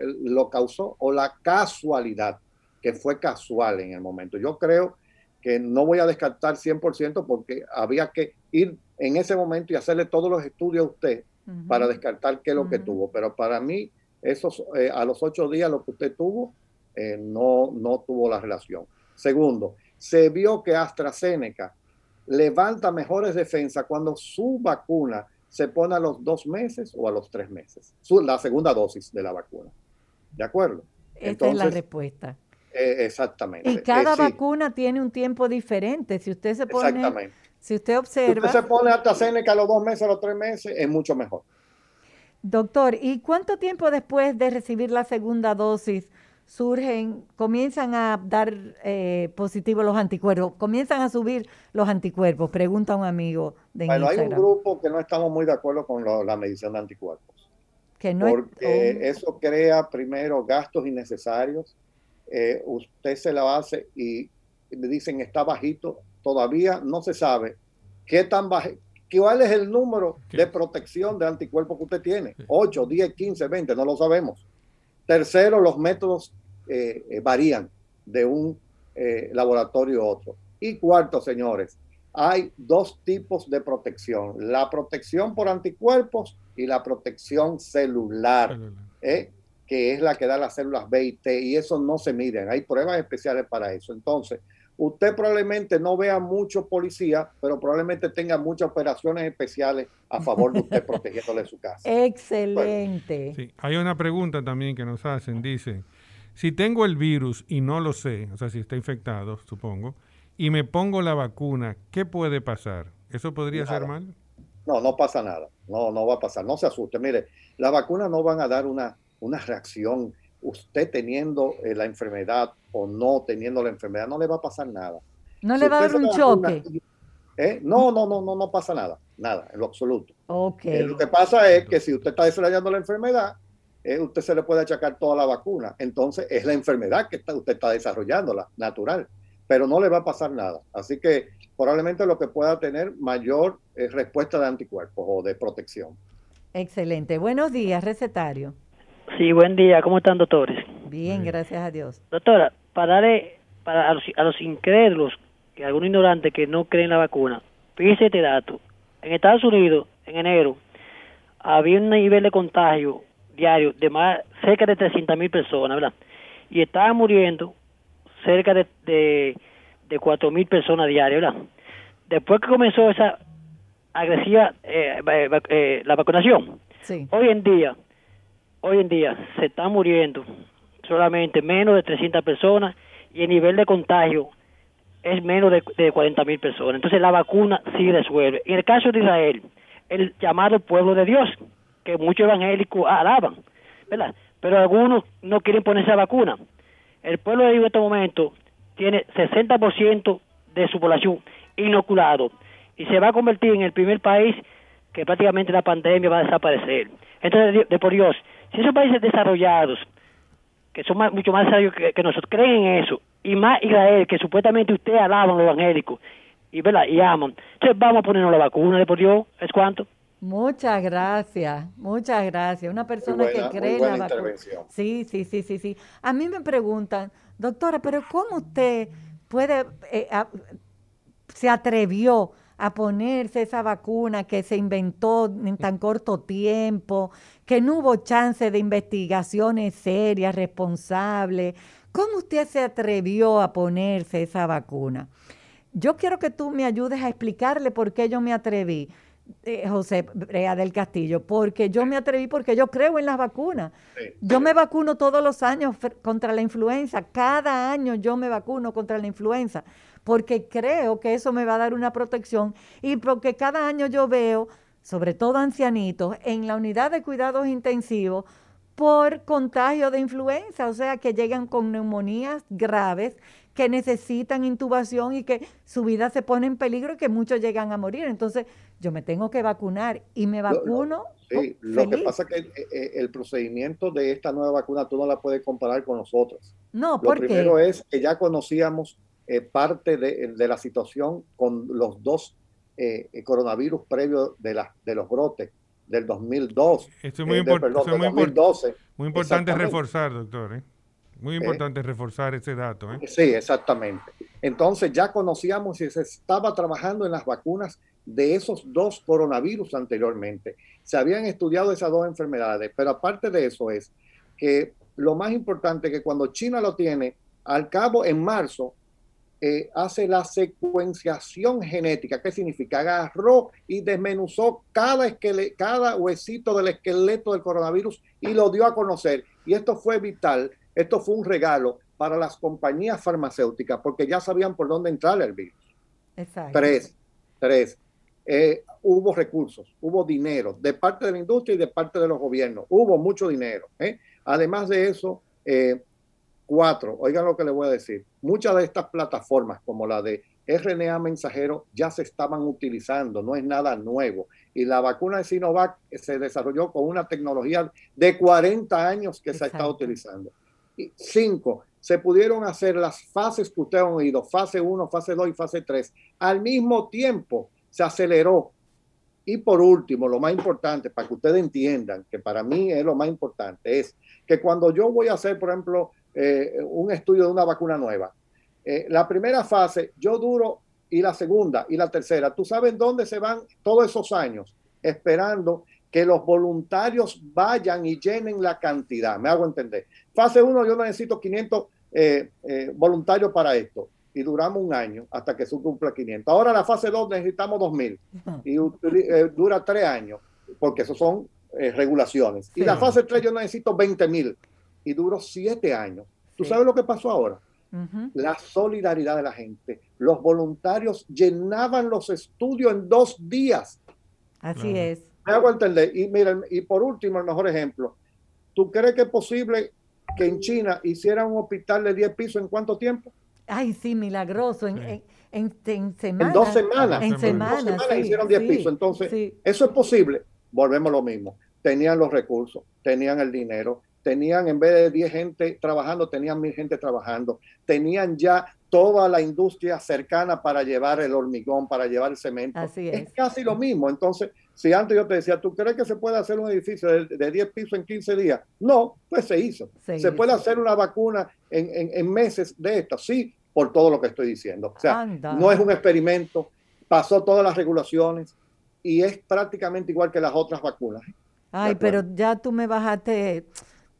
lo causó o la casualidad, que fue casual en el momento. Yo creo que no voy a descartar 100% porque había que ir en ese momento y hacerle todos los estudios a usted para descartar qué es lo que tuvo. Pero para mí, esos, eh, a los ocho días lo que usted tuvo, eh, no, no tuvo la relación. Segundo, se vio que AstraZeneca levanta mejores defensas cuando su vacuna se pone a los dos meses o a los tres meses, la segunda dosis de la vacuna. ¿De acuerdo? Esta es la respuesta. Eh, exactamente. Y cada eh, vacuna tiene un tiempo diferente. Si usted se pone, exactamente. si usted observa, si usted se pone AstraZeneca a los dos meses, a los tres meses, es mucho mejor. Doctor, ¿y cuánto tiempo después de recibir la segunda dosis surgen, comienzan a dar eh, positivo los anticuerpos, comienzan a subir los anticuerpos, pregunta un amigo de Bueno, hay un grupo que no estamos muy de acuerdo con la medición de anticuerpos. Que no porque eso crea primero gastos innecesarios. Eh, usted se la hace y le dicen está bajito, todavía no se sabe qué tan bajo, cuál es el número de protección de anticuerpos que usted tiene. 8, 10, 15, 20, no lo sabemos. Tercero, los métodos eh, eh, varían de un eh, laboratorio a otro. Y cuarto, señores, hay dos tipos de protección, la protección por anticuerpos y la protección celular, que es la que da las células B y T, y eso no se miden, hay pruebas especiales para eso. Entonces, usted probablemente no vea mucho policía, pero probablemente tenga muchas operaciones especiales a favor de usted protegiéndole su casa. Excelente. sí, hay una pregunta también que nos hacen, dice, si tengo el virus y no lo sé, o sea, si está infectado, supongo, y me pongo la vacuna, ¿qué puede pasar? ¿Eso podría ser mal? No, no pasa nada, no, no va a pasar, no se asuste. Mire, la vacuna no van a dar una, una reacción usted teniendo eh, la enfermedad o no teniendo la enfermedad, no le va a pasar nada. No le va a dar un choque. ¿eh? No, no, no, no, no pasa nada, nada, en lo absoluto. Okay. Eh, lo que pasa es que si usted está desarrollando la enfermedad, usted se le puede achacar toda la vacuna. Entonces es la enfermedad que usted está desarrollando, la natural, pero no le va a pasar nada. Así que probablemente lo que pueda tener mayor respuesta de anticuerpos o de protección. Excelente. Buenos días, recetario. Sí, buen día. ¿Cómo están, doctores? Bien, gracias a Dios. Doctora, para darle para a los, incrédulos, que algunos ignorantes que no creen la vacuna, fíjese este dato. En Estados Unidos, en enero, había un nivel de contagio diario de más cerca de 300 mil personas, ¿verdad? Y estaban muriendo cerca de, de, de 4 mil personas diarias, ¿verdad? Después que comenzó esa agresiva eh, eh, la vacunación, hoy en día, hoy en día se están muriendo solamente menos de 300 personas y el nivel de contagio es menos de, de 40 mil personas. Entonces la vacuna sí resuelve. En el caso de Israel, el llamado pueblo de Dios, que muchos evangélicos alaban, ¿verdad? Pero algunos no quieren ponerse la vacuna. El pueblo de Dios en este momento tiene 60% de su población inoculado y se va a convertir en el primer país que prácticamente la pandemia va a desaparecer. Entonces, de, por Dios, si esos países desarrollados, que son mucho más sabios que, nosotros, creen en eso, y más Israel, que supuestamente ustedes alaban los evangélicos, y, ¿verdad? y aman, entonces vamos a ponernos la vacuna, de por Dios, ¿es cuánto? Muchas gracias, muchas gracias. Una persona que cree en la vacuna. Sí, sí, sí, sí, sí. A mí me preguntan, doctora, pero ¿cómo usted puede, eh, se atrevió a ponerse esa vacuna que se inventó en tan corto tiempo, que no hubo chance de investigaciones serias, responsables? ¿Cómo usted se atrevió a ponerse esa vacuna? Yo quiero que tú me ayudes a explicarle por qué yo me atreví eh, José Brea del Castillo, porque yo me atreví porque yo creo en las vacunas. Yo me vacuno todos los años contra la influenza, cada año yo me vacuno contra la influenza, porque creo que eso me va a dar una protección y porque cada año yo veo, sobre todo ancianitos, en la unidad de cuidados intensivos por contagio de influenza, o sea, que llegan con neumonías graves que necesitan intubación y que su vida se pone en peligro y que muchos llegan a morir. Entonces, yo me tengo que vacunar y me vacuno. sí, lo que pasa es que eh, eh, el, procedimiento de esta nueva vacuna tú no la puedes comparar con nosotros. No, porque Lo primero es que ya conocíamos eh, parte de, la situación con los dos coronavirus previos de, la, de los brotes del 2002. Esto es muy, muy importante reforzar, doctor. Muy ¿Eh? importante reforzar ese dato. ¿eh? Sí, exactamente. Entonces ya conocíamos y se estaba trabajando en las vacunas de esos dos coronavirus anteriormente. Se habían estudiado esas dos enfermedades, pero aparte de eso es que lo más importante es que cuando China lo tiene, al cabo en marzo, eh, hace la secuenciación genética. ¿Qué significa? Agarró y desmenuzó cada, cada huesito del esqueleto del coronavirus y lo dio a conocer. Y esto fue vital esto fue un regalo para las compañías farmacéuticas porque ya sabían por dónde entrar el virus. Exacto. Tres, tres. Eh, hubo recursos, hubo dinero de parte de la industria y de parte de los gobiernos. Hubo mucho dinero. ¿eh? Además de eso, eh, cuatro, oigan lo que les voy a decir. Muchas de estas plataformas, como la de RNA mensajero, ya se estaban utilizando, no es nada nuevo. Y la vacuna de Sinovac se desarrolló con una tecnología de 40 años que se está utilizando. Cinco, se pudieron hacer las fases que ustedes han oído, fase 1, fase 2 y fase 3. Al mismo tiempo se aceleró. Y por último, lo más importante, para que ustedes entiendan, que para mí es lo más importante, es que cuando yo voy a hacer, por ejemplo, eh, un estudio de una vacuna nueva, eh, la primera fase yo duro y la segunda y la tercera, ¿tú sabes dónde se van todos esos años? Esperando que los voluntarios vayan y llenen la cantidad. Me hago entender. Fase 1, yo necesito 500 eh, eh, voluntarios para esto. Y duramos un año hasta que se cumpla 500. Ahora la fase 2 necesitamos 2.000. Y eh, dura tres años, porque eso son regulaciones. Y la fase 3 yo necesito 20.000. Y duró siete años. ¿Tú sabes lo que pasó ahora? La solidaridad de la gente. Los voluntarios llenaban los estudios en dos días. Así es. Me hago entender. Y miren, y por último, el mejor ejemplo. ¿Tú crees que es posible que en China hicieran un hospital de 10 pisos en cuánto tiempo? Ay, sí, milagroso. En, en, en, semanas. En dos semanas. En semanas, dos semanas hicieron 10 pisos. Entonces, eso es posible. Volvemos a lo mismo. Tenían los recursos, tenían el dinero, tenían en vez de 10 gente trabajando, tenían mil gente trabajando, tenían ya toda la industria cercana para llevar el hormigón, para llevar el cemento. Así es. es casi lo mismo. Entonces, si antes yo te decía, ¿tú crees que se puede hacer un edificio de, 10 pisos en 15 días? No, pues se hizo. Se, puede hacer una vacuna en, meses de esto, sí, por todo lo que estoy diciendo. O sea, no es un experimento, pasó todas las regulaciones y es prácticamente igual que las otras vacunas. Ay, pero ya tú me bajaste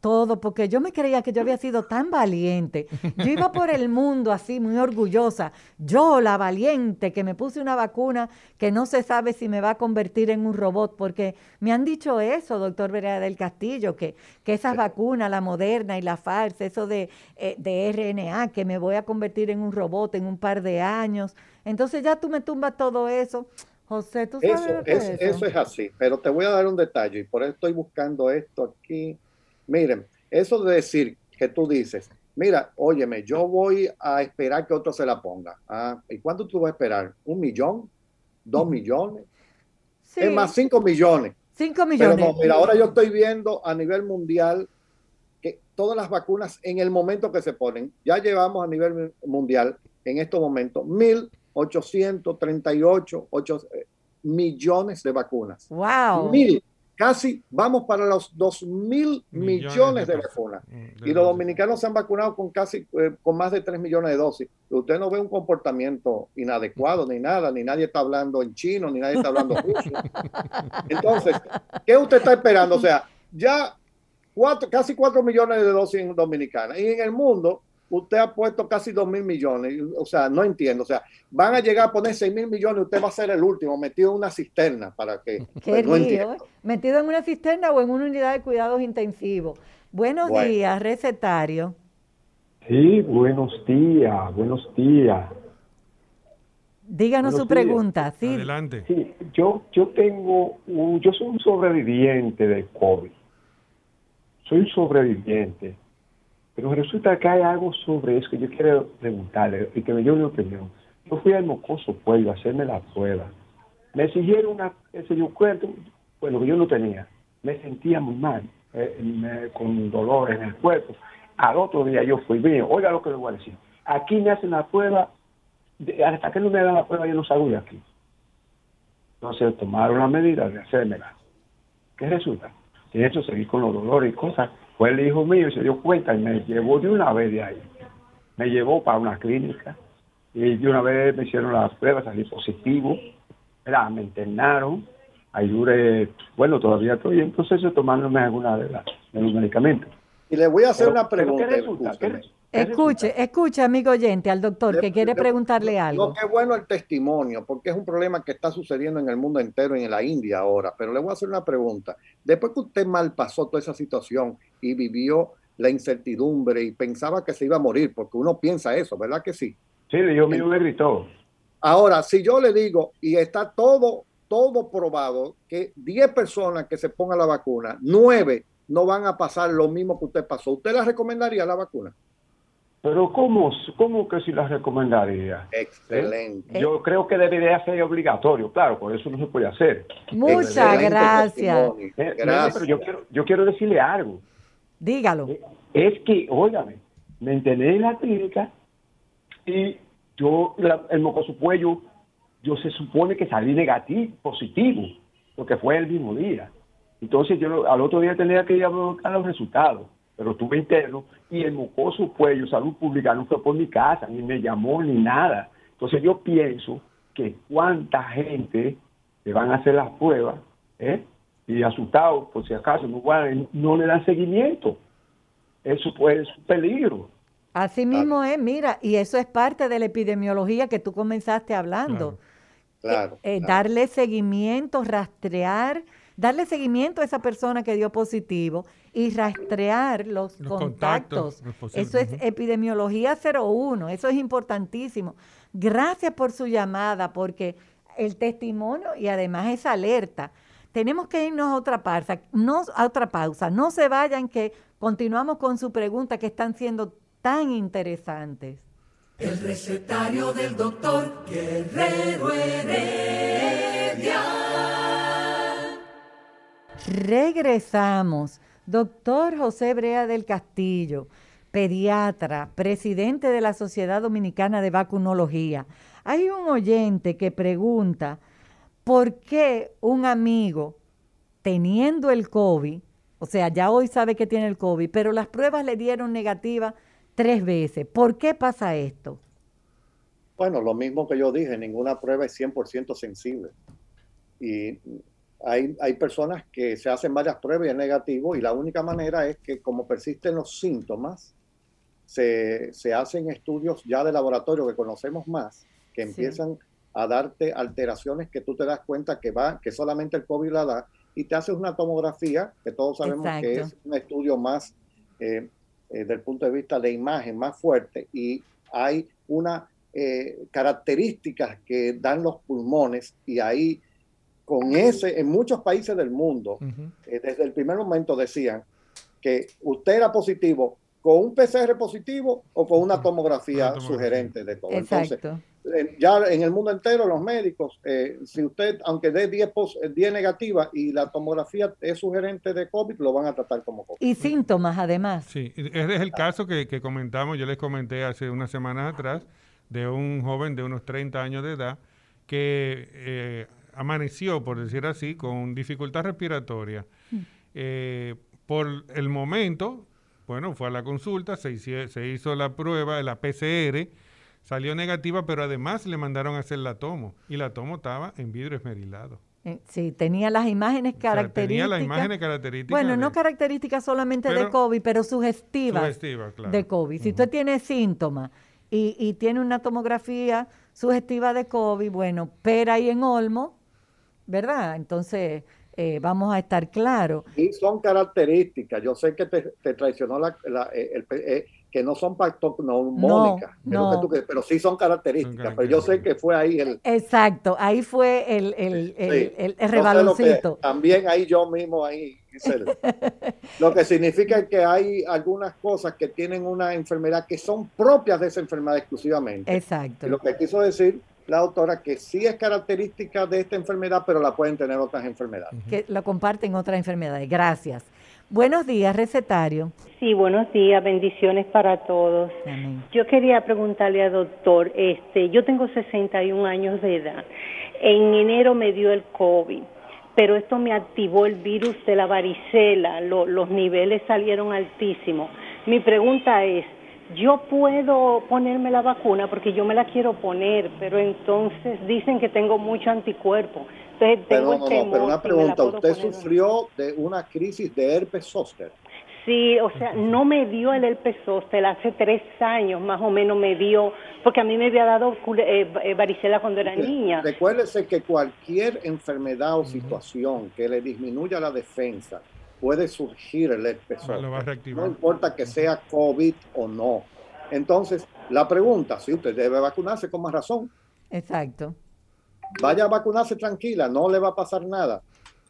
todo, porque yo me creía que yo había sido tan valiente. Yo iba por el mundo así, muy orgullosa. Yo, la valiente, que me puse una vacuna que no se sabe si me va a convertir en un robot, porque me han dicho eso, doctor Berea del Castillo, que, que esas vacunas, la moderna y la falsa, eso de, eh, de RNA, que me voy a convertir en un robot en un par de años. Entonces ya tú me tumbas todo eso. José, tú sabes eso, es, eso. eso es así, pero te voy a dar un detalle y por eso estoy buscando esto aquí Miren, eso de decir que tú dices, mira, óyeme, yo voy a esperar que otro se la ponga. Ah, ¿Y cuánto tú vas a esperar? ¿Un millón? ¿Dos millones? Es más, cinco millones. Cinco millones. Pero mira, ahora yo estoy viendo a nivel mundial que todas las vacunas en el momento que se ponen, ya llevamos a nivel mundial en estos momentos 1.838 8, eh, millones de vacunas. ¡Wow! Mil casi vamos para los 2 mil millones, de, vacunas. Mm, y los dominicanos se han vacunado con casi, eh, con más de 3 millones de dosis. Usted no ve un comportamiento inadecuado ni nada, ni nadie está hablando en chino, ni nadie está hablando ruso. Entonces, ¿qué usted está esperando? O sea, ya cuatro, casi 4 millones de dosis en Dominicana. Y en el mundo, usted ha puesto casi 2 mil millones. O sea, no entiendo. O sea, van a llegar a poner 6 mil millones y usted va a ser el último, metido en una cisterna para que... Qué pues, ¿eh? Metido en una cisterna o en una unidad de cuidados intensivos. Buenos días, recetario. Sí, buenos días, buenos días. Díganos su pregunta. Sí. Adelante. Sí, yo, yo tengo, un, yo soy un sobreviviente de COVID. Soy un sobreviviente pero resulta que hay algo sobre eso que yo quiero preguntarle y que me dio mi opinión. Yo fui al mocoso pueblo a hacerme la prueba. Me exigieron una, ese yo cuento, bueno, que yo no tenía. Me sentía muy mal, eh, con dolor en el cuerpo. Al otro día yo fui bien. Oiga lo que le voy a decir. Aquí me hacen la prueba, hasta que no me dan la prueba yo no salgo de aquí. Entonces tomaron la medida de hacérmela. ¿Qué resulta? Y eso seguí con los dolores y cosas fue el hijo mío y se dio cuenta y me llevó de una vez de ahí. Me llevó para una clínica y de una vez me hicieron las pruebas, salí positivo, me internaron, ahí duré, bueno, todavía estoy en proceso tomándome alguna de, las, de los medicamentos. Y le voy a hacer una pregunta. Escuche, escuche, amigo oyente, al doctor que quiere preguntarle algo. Lo que bueno el testimonio, porque es un problema que está sucediendo en el mundo entero y en la India ahora. Pero le voy a hacer una pregunta. Después que usted mal pasó toda esa situación y vivió la incertidumbre y pensaba que se iba a morir, porque uno piensa eso, ¿verdad que sí? Sí, yo mismo me gritó. Ahora, si yo le digo, y está todo, todo probado, que 10 personas que se pongan la vacuna, 9 no van a pasar lo mismo que usted pasó, ¿usted la recomendaría la vacuna? Pero ¿cómo, cómo que si la recomendaría? Excelente. Yo creo que debería ser obligatorio, claro, por eso no se puede hacer. Muchas gracias. Eh, pero yo quiero, yo quiero decirle algo. Dígalo. Eh, es que, óigame, me enteré en la clínica y yo, el mocoso cuello, yo se supone que salí negativo, positivo, porque fue el mismo día. Entonces yo al otro día tenía que ir a buscar los resultados pero estuve interno y el mocoso cuello, salud pública, no fue por mi casa, ni me llamó, ni nada. Entonces yo pienso que cuánta gente le van a hacer las pruebas, ¿eh? y asustados, por si acaso, no, no le dan seguimiento. Eso puede ser un peligro. Así mismo es, mira, y eso es parte de la epidemiología que tú comenzaste hablando. Claro. Eh, eh, darle seguimiento, rastrear, darle seguimiento a esa persona que dio positivo y rastrear los, contactos. eso es epidemiología 01, eso es importantísimo. Gracias por su llamada, porque el testimonio y además esa alerta. Tenemos que irnos a otra pausa, no, a otra pausa. No se vayan que continuamos con su pregunta que están siendo tan interesantes. El recetario del doctor Guerrero Heredia. Regresamos. Doctor José Brea del Castillo, pediatra, presidente de la Sociedad Dominicana de Vacunología. Hay un oyente que pregunta, ¿por qué un amigo teniendo el COVID, o sea, ya hoy sabe que tiene el COVID, pero las pruebas le dieron negativa tres veces? ¿Por qué pasa esto? Bueno, lo mismo que yo dije, ninguna prueba es 100% sensible. Y hay, hay personas que se hacen varias pruebas y es negativo y la única manera es que como persisten los síntomas, se, se hacen estudios ya de laboratorio que conocemos más, que empiezan a darte alteraciones que tú te das cuenta que va, que solamente el COVID la da, y te haces una tomografía, que todos sabemos que es un estudio más eh, eh, del punto de vista de imagen más fuerte, y hay una eh, características que dan los pulmones, y ahí con ese, en muchos países del mundo, desde el primer momento decían que usted era positivo con un PCR positivo o con una tomografía, sugerente de todo. Exacto ya en el mundo entero los médicos, eh, si usted, aunque dé 10, 10 negativas y la tomografía es sugerente de COVID, lo van a tratar como COVID. Y síntomas además. Sí, ese es el caso que, comentamos, yo les comenté hace unas semanas atrás, de un joven de unos 30 años de edad que eh, amaneció, por decir así, con dificultad respiratoria. Mm. Eh, por el momento, bueno, fue a la consulta, se, se hizo la prueba, la PCR, Salió negativa, pero además le mandaron a hacer la tomo y la tomo estaba en vidrio esmerilado. Eh, sí, tenía las imágenes características. tenía las imágenes características. Bueno, no características solamente de COVID, pero sugestivas sugestiva, claro. de COVID. Si usted tiene síntomas y, tiene una tomografía sugestiva de COVID, bueno, pera ahí en Olmo, ¿verdad? Entonces, eh, vamos a estar claros. Y son características. Yo sé que te, traicionó la, eh, el, que no son patognomónicas, no, pero sí son características. Pero yo sé que fue ahí el... Exacto, ahí fue el, el, el, también ahí yo mismo, ahí, lo que significa que hay algunas cosas que tienen una enfermedad que son propias de esa enfermedad exclusivamente. Exacto. lo que quiso decir la autora que sí es característica de esta enfermedad, pero la pueden tener otras enfermedades. Que la comparten otras enfermedades. Gracias. Buenos días, recetario. Sí, buenos días, bendiciones para todos. Yo quería preguntarle al doctor, este, yo tengo 61 años de edad. En enero me dio el COVID, pero esto me activó el virus de la varicela, los niveles salieron altísimos. Mi pregunta es, yo puedo ponerme la vacuna porque yo me la quiero poner, pero entonces dicen que tengo mucho anticuerpo. Entonces tengo pero, no, no, pero una pregunta, ¿usted sufrió de una crisis de herpes zóster? Sí, o sea, no me dio el herpes zóster, hace tres años más o menos me dio, porque a mí me había dado eh, eh, varicela cuando era niña. Recuérdese que cualquier enfermedad o situación que le disminuya la defensa, puede surgir el herpes No importa que sea COVID o no. Entonces, la pregunta, si usted debe vacunarse con más razón. Exacto. Vaya a vacunarse tranquila, no le va a pasar nada.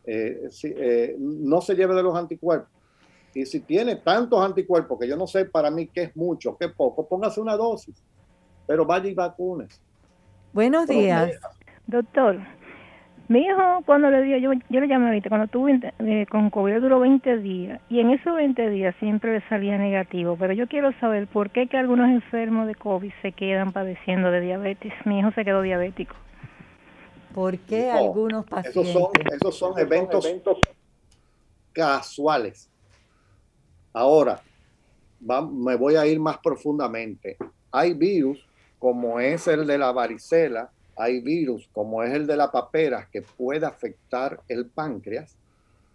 Eh, si, eh, no se lleve de los anticuerpos. Y si tiene tantos anticuerpos, que yo no sé para mí qué es mucho, qué poco, póngase una dosis. Pero vaya y vacunes. Buenos días. Doctor, mi hijo, cuando le dio, yo, yo le llamé ahorita, cuando tuvo eh, con COVID duró 20 días y en esos 20 días siempre le salía negativo, pero yo quiero saber por qué que algunos enfermos de COVID se quedan padeciendo de diabetes. Mi hijo se quedó diabético. ¿Por qué algunos pacientes? Esos son, esos son eventos, casuales. Ahora, me voy a ir más profundamente. Hay virus, como es el de la varicela, hay virus como es el de la papera que puede afectar el páncreas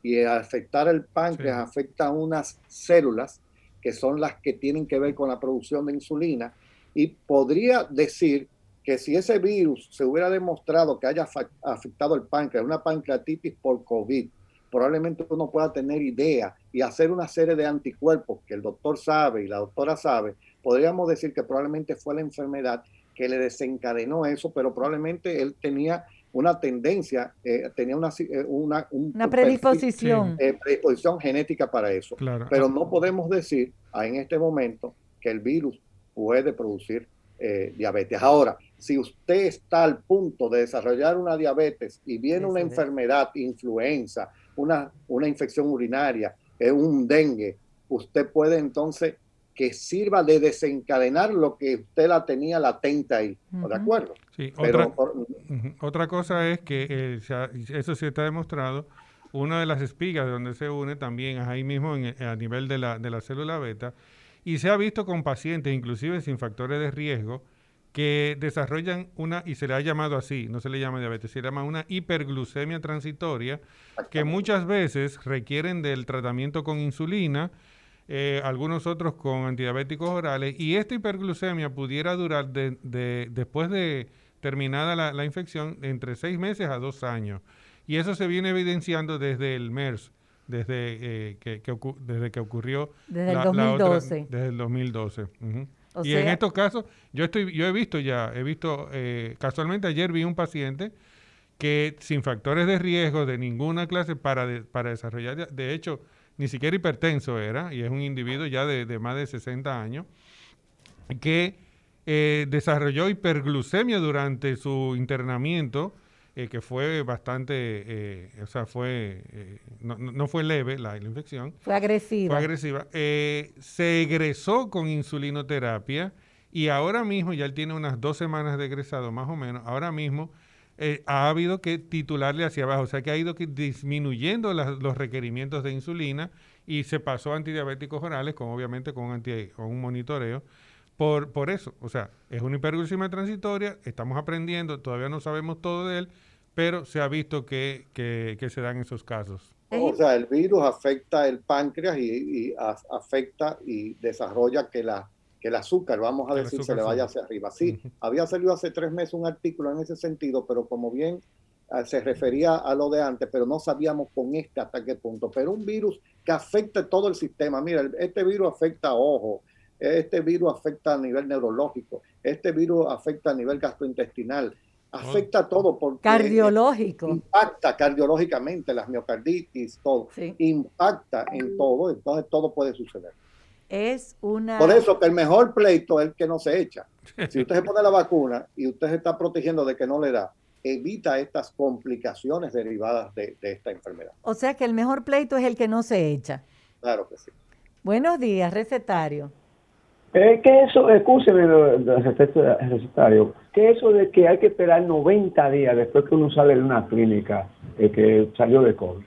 y afectar el páncreas afecta a unas células que son las que tienen que ver con la producción de insulina y podría decir que si ese virus se hubiera demostrado que haya afectado el páncreas, una pancreatitis por COVID, probablemente uno pueda tener idea y hacer una serie de anticuerpos que el doctor sabe y la doctora sabe, podríamos decir que probablemente fue la enfermedad que le desencadenó eso, pero probablemente él tenía una tendencia, eh, tenía una, eh, una, una predisposición. Eh, predisposición genética para eso. Pero no podemos decir ah, en este momento que el virus puede producir diabetes. Ahora, si usted está al punto de desarrollar una diabetes y viene una enfermedad, influenza, una, una infección urinaria, un dengue, usted puede entonces que sirva de desencadenar lo que usted la tenía latente ahí. ¿De acuerdo? Sí, otra, otra cosa es que eh, eso sí está demostrado. Una de las espigas de donde se une también es ahí mismo a nivel de la, de la célula beta. Y se ha visto con pacientes, inclusive sin factores de riesgo, que desarrollan una, y se le ha llamado así, no se le llama diabetes, se le llama una hiperglucemia transitoria, que muchas veces requieren del tratamiento con insulina, eh, algunos otros con antidiabéticos orales, y esta hiperglucemia pudiera durar de, después de terminada la, infección entre seis meses a dos años. Y eso se viene evidenciando desde el MERS, desde, eh, que, desde que ocurrió desde el 2012. desde el 2012 y en estos casos, yo estoy, yo he visto ya, he visto, eh, casualmente ayer vi un paciente que sin factores de riesgo de ninguna clase para, para desarrollar, de hecho, ni siquiera hipertenso era, y es un individuo ya de, más de 60 años, que eh, desarrolló hiperglucemia durante su internamiento eh, que fue bastante, eh, o sea, fue, no, no, fue leve la, infección. Fue agresiva. Fue agresiva. se egresó con insulinoterapia y ahora mismo, ya él tiene unas dos semanas de egresado más o menos, ahora mismo ha habido que titularle hacia abajo, o sea que ha ido disminuyendo los requerimientos de insulina y se pasó a antidiabéticos orales, con obviamente con, anti, con un monitoreo. Por, por eso, o sea, es una hiperglucemia transitoria, estamos aprendiendo, todavía no sabemos todo de él, pero se ha visto que, se dan esos casos. O sea, el virus afecta el páncreas y, afecta y desarrolla que, la, que el azúcar, vamos a decir, se le vaya hacia arriba. Sí, había salido hace tres meses un artículo en ese sentido, pero como bien ah, se refería a lo de antes, pero no sabíamos con este hasta qué punto. Pero un virus que afecta todo el sistema. Mira, este virus afecta a ojo, este virus afecta a nivel neurológico, este virus afecta a nivel gastrointestinal, afecta a todo porque cardiológico. impacta cardiológicamente las miocarditis todo. Impacta en todo entonces todo puede suceder es una por eso que el mejor pleito es el que no se echa si usted se pone la vacuna y usted se está protegiendo de que no le da evita estas complicaciones derivadas de, de esta enfermedad o sea que el mejor pleito es el que no se echa claro que sí buenos días recetario eh, ¿Qué eso, escúcheme, recetario, qué eso de que hay que esperar 90 días después que uno sale de una clínica eh, que salió de COVID?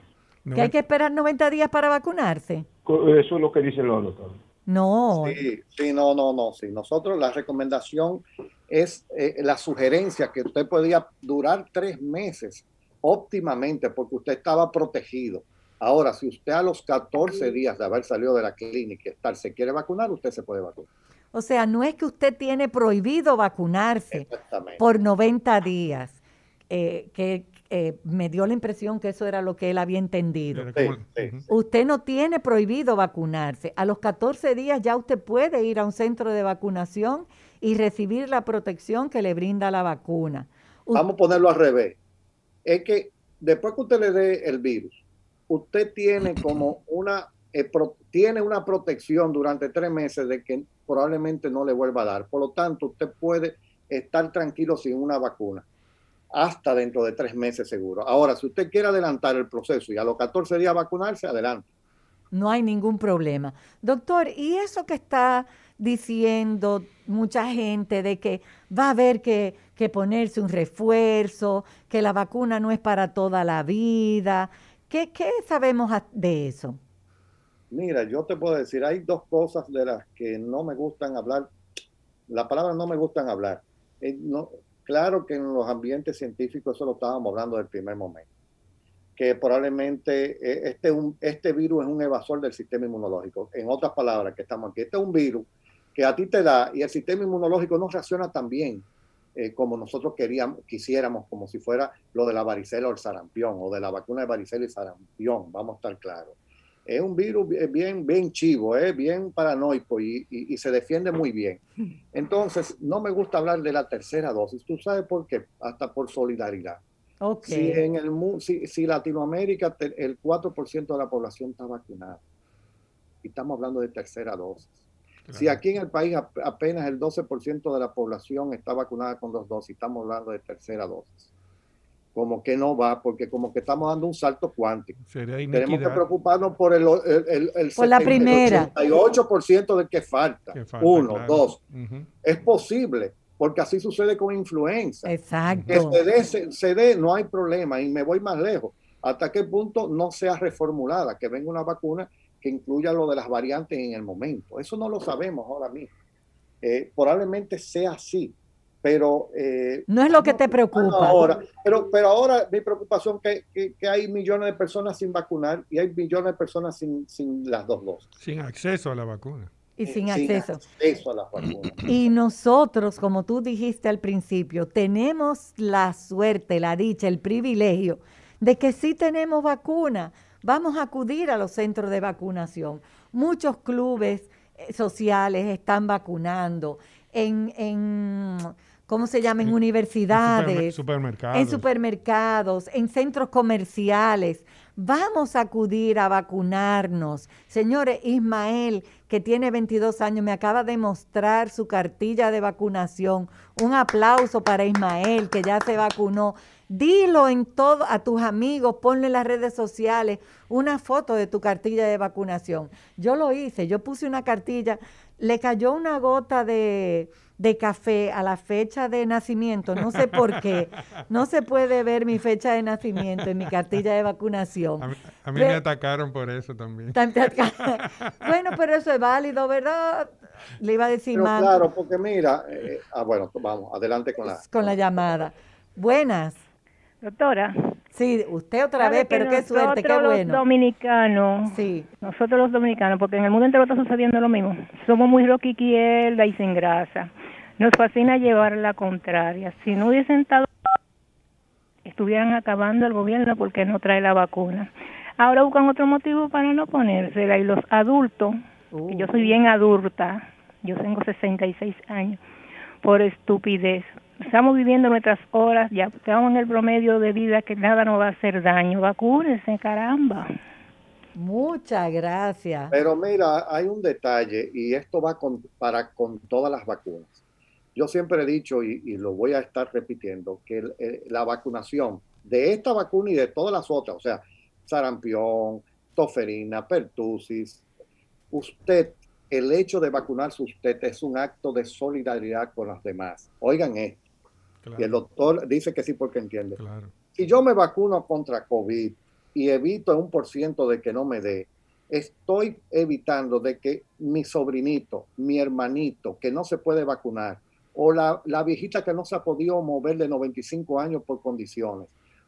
¿Que hay que esperar 90 días para vacunarse? Eso es lo que dicen los doctores. No. Sí, sí, no, no, no. Sí. Nosotros la recomendación es eh, la sugerencia que usted podía durar tres meses óptimamente porque usted estaba protegido. Ahora, si usted a los 14 días de haber salido de la clínica y estar se quiere vacunar, usted se puede vacunar. O sea, no es que usted tiene prohibido vacunarse por 90 días, eh, que eh, me dio la impresión que eso era lo que él había entendido. Usted no tiene prohibido vacunarse. A los 14 días ya usted puede ir a un centro de vacunación y recibir la protección que le brinda la vacuna. Vamos a ponerlo al revés. Es que después que usted le dé el virus, usted tiene como una, eh, tiene una protección durante tres meses de que probablemente no le vuelva a dar. Por lo tanto, usted puede estar tranquilo sin una vacuna hasta dentro de tres meses seguro. Ahora, si usted quiere adelantar el proceso y a los 14 días vacunarse, adelante. No hay ningún problema. Doctor, ¿y eso que está diciendo mucha gente de que va a haber que, que ponerse un refuerzo, que la vacuna no es para toda la vida, ¿Qué, sabemos de eso? Mira, yo te puedo decir, hay dos cosas de las que no me gustan hablar. La palabra no me gustan hablar. Eh, no, claro que en los ambientes científicos eso lo estábamos hablando del primer momento. Que probablemente eh, este, un, este virus es un evasor del sistema inmunológico. En otras palabras, que estamos aquí. Este es un virus que a ti te da y el sistema inmunológico no reacciona tan bien eh, como nosotros queríamos, quisiéramos, como si fuera lo de la varicela o el sarampión, o de la vacuna de varicela y sarampión, vamos a estar claros. Es un virus bien, bien chivo, ¿eh? bien paranoico y, y, se defiende muy bien. Entonces, no me gusta hablar de la tercera dosis. ¿Tú sabes por qué? Hasta por solidaridad. Okay. Si, en el, si, si Latinoamérica el 4% de la población está vacunada, y estamos hablando de tercera dosis, si aquí en el país apenas el 12% de la población está vacunada con dos dosis, estamos hablando de tercera dosis. Como que no va, porque como que estamos dando un salto cuántico. Tenemos que preocuparnos por el, el, el, por la primera. 88% de que falta. Uno, dos. Es posible, porque así sucede con influenza. Exacto. Que se dé, no hay problema. Y me voy más lejos. ¿Hasta qué punto no sea reformulada? Que venga una vacuna que incluya lo de las variantes en el momento. Eso no lo sabemos ahora mismo. Eh, probablemente sea así, pero... Eh, no es lo que te preocupa. Ahora, pero, pero ahora mi preocupación es que, que, hay millones de personas sin vacunar y hay millones de personas sin, sin las dos dosis. Sin acceso a la vacuna. Y sin, acceso. acceso. a las vacunas. Y nosotros, como tú dijiste al principio, tenemos la suerte, la dicha, el privilegio de que sí tenemos vacuna. Vamos a acudir a los centros de vacunación. Muchos clubes eh, sociales están vacunando. En, en ¿cómo se llama? En universidades, en supermercados. en supermercados, en centros comerciales. Vamos a acudir a vacunarnos. Señores, Ismael, que tiene 22 años, me acaba de mostrar su cartilla de vacunación. Un aplauso para Ismael, que ya se vacunó. Dilo en todo a tus amigos, ponle en las redes sociales una foto de tu cartilla de vacunación. Yo lo hice, yo puse una cartilla, le cayó una gota de, de café a la fecha de nacimiento. No sé por qué. No se puede ver mi fecha de nacimiento en mi cartilla de vacunación. A mí, me atacaron por eso también. bueno, pero eso es válido, ¿verdad? Le iba a decir más. Claro, porque mira, eh, ah, bueno, vamos, adelante con la... Con la llamada. Buenas. Doctora. Sí, usted otra vez, pero qué suerte, qué bueno. Los dominicanos, sí. nosotros los dominicanos, porque en el mundo entero está sucediendo lo mismo. Somos muy roquiquielda y sin grasa. Nos fascina llevar la contraria. Si no hubiesen estado, estuvieran acabando el gobierno porque no trae la vacuna. Ahora buscan otro motivo para no ponérsela. Y los adultos, yo soy bien adulta, yo tengo 66 años, por estupidez. Estamos viviendo nuestras horas, ya estamos en el promedio de vida que nada nos va a hacer daño. Vacúnense, caramba. Muchas gracias. Pero mira, hay un detalle y esto va con, para con todas las vacunas. Yo siempre he dicho y, lo voy a estar repitiendo, que la vacunación de esta vacuna y de todas las otras, o sea, sarampión, toferina, pertusis, usted, el hecho de vacunarse usted es un acto de solidaridad con los demás. Oigan esto. Y el doctor dice que sí porque entiende. Si yo me vacuno contra COVID y evito un por ciento de que no me dé, estoy evitando de que mi sobrinito, mi hermanito, que no se puede vacunar, o la, la, viejita que no se ha podido mover de 95 años por condiciones,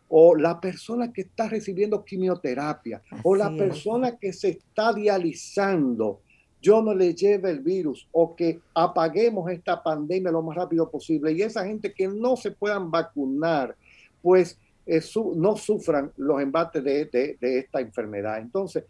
o la persona que está recibiendo quimioterapia, o la persona que se está dializando, yo no le lleve el virus, o que apaguemos esta pandemia lo más rápido posible, y esa gente que no se puedan vacunar, pues eh, no sufran los embates de, de, de esta enfermedad. Entonces,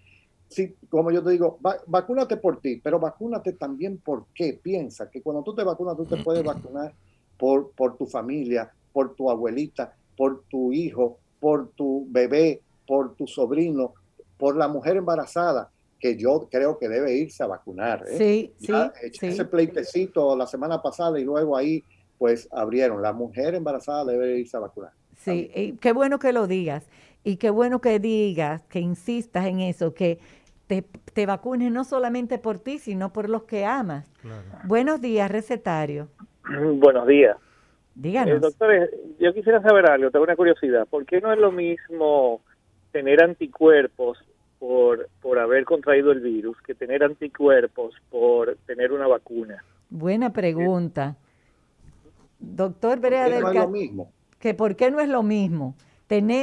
sí, como yo te digo, vacúnate por ti, pero vacúnate también porque piensa que cuando tú te vacunas, tú te puedes vacunar por, por tu familia, por tu abuelita, por tu hijo, por tu bebé, por tu sobrino, por la mujer embarazada, que yo creo que debe irse a vacunar. ¿eh? Sí, sí, Ese pleitecito la semana pasada y luego ahí pues abrieron. La mujer embarazada debe irse a vacunar. Sí, qué bueno que lo digas. Y qué bueno que digas, que insistas en eso, que te, te vacunes no solamente por ti, sino por los que amas. Buenos días, recetario. Buenos días. Díganos. Eh, doctor, yo quisiera saber algo, tengo una curiosidad. ¿Por qué no es lo mismo tener anticuerpos por, por haber contraído el virus que tener anticuerpos por tener una vacuna? Buena pregunta. Doctor Berea del no es lo mismo? que por qué no es lo mismo.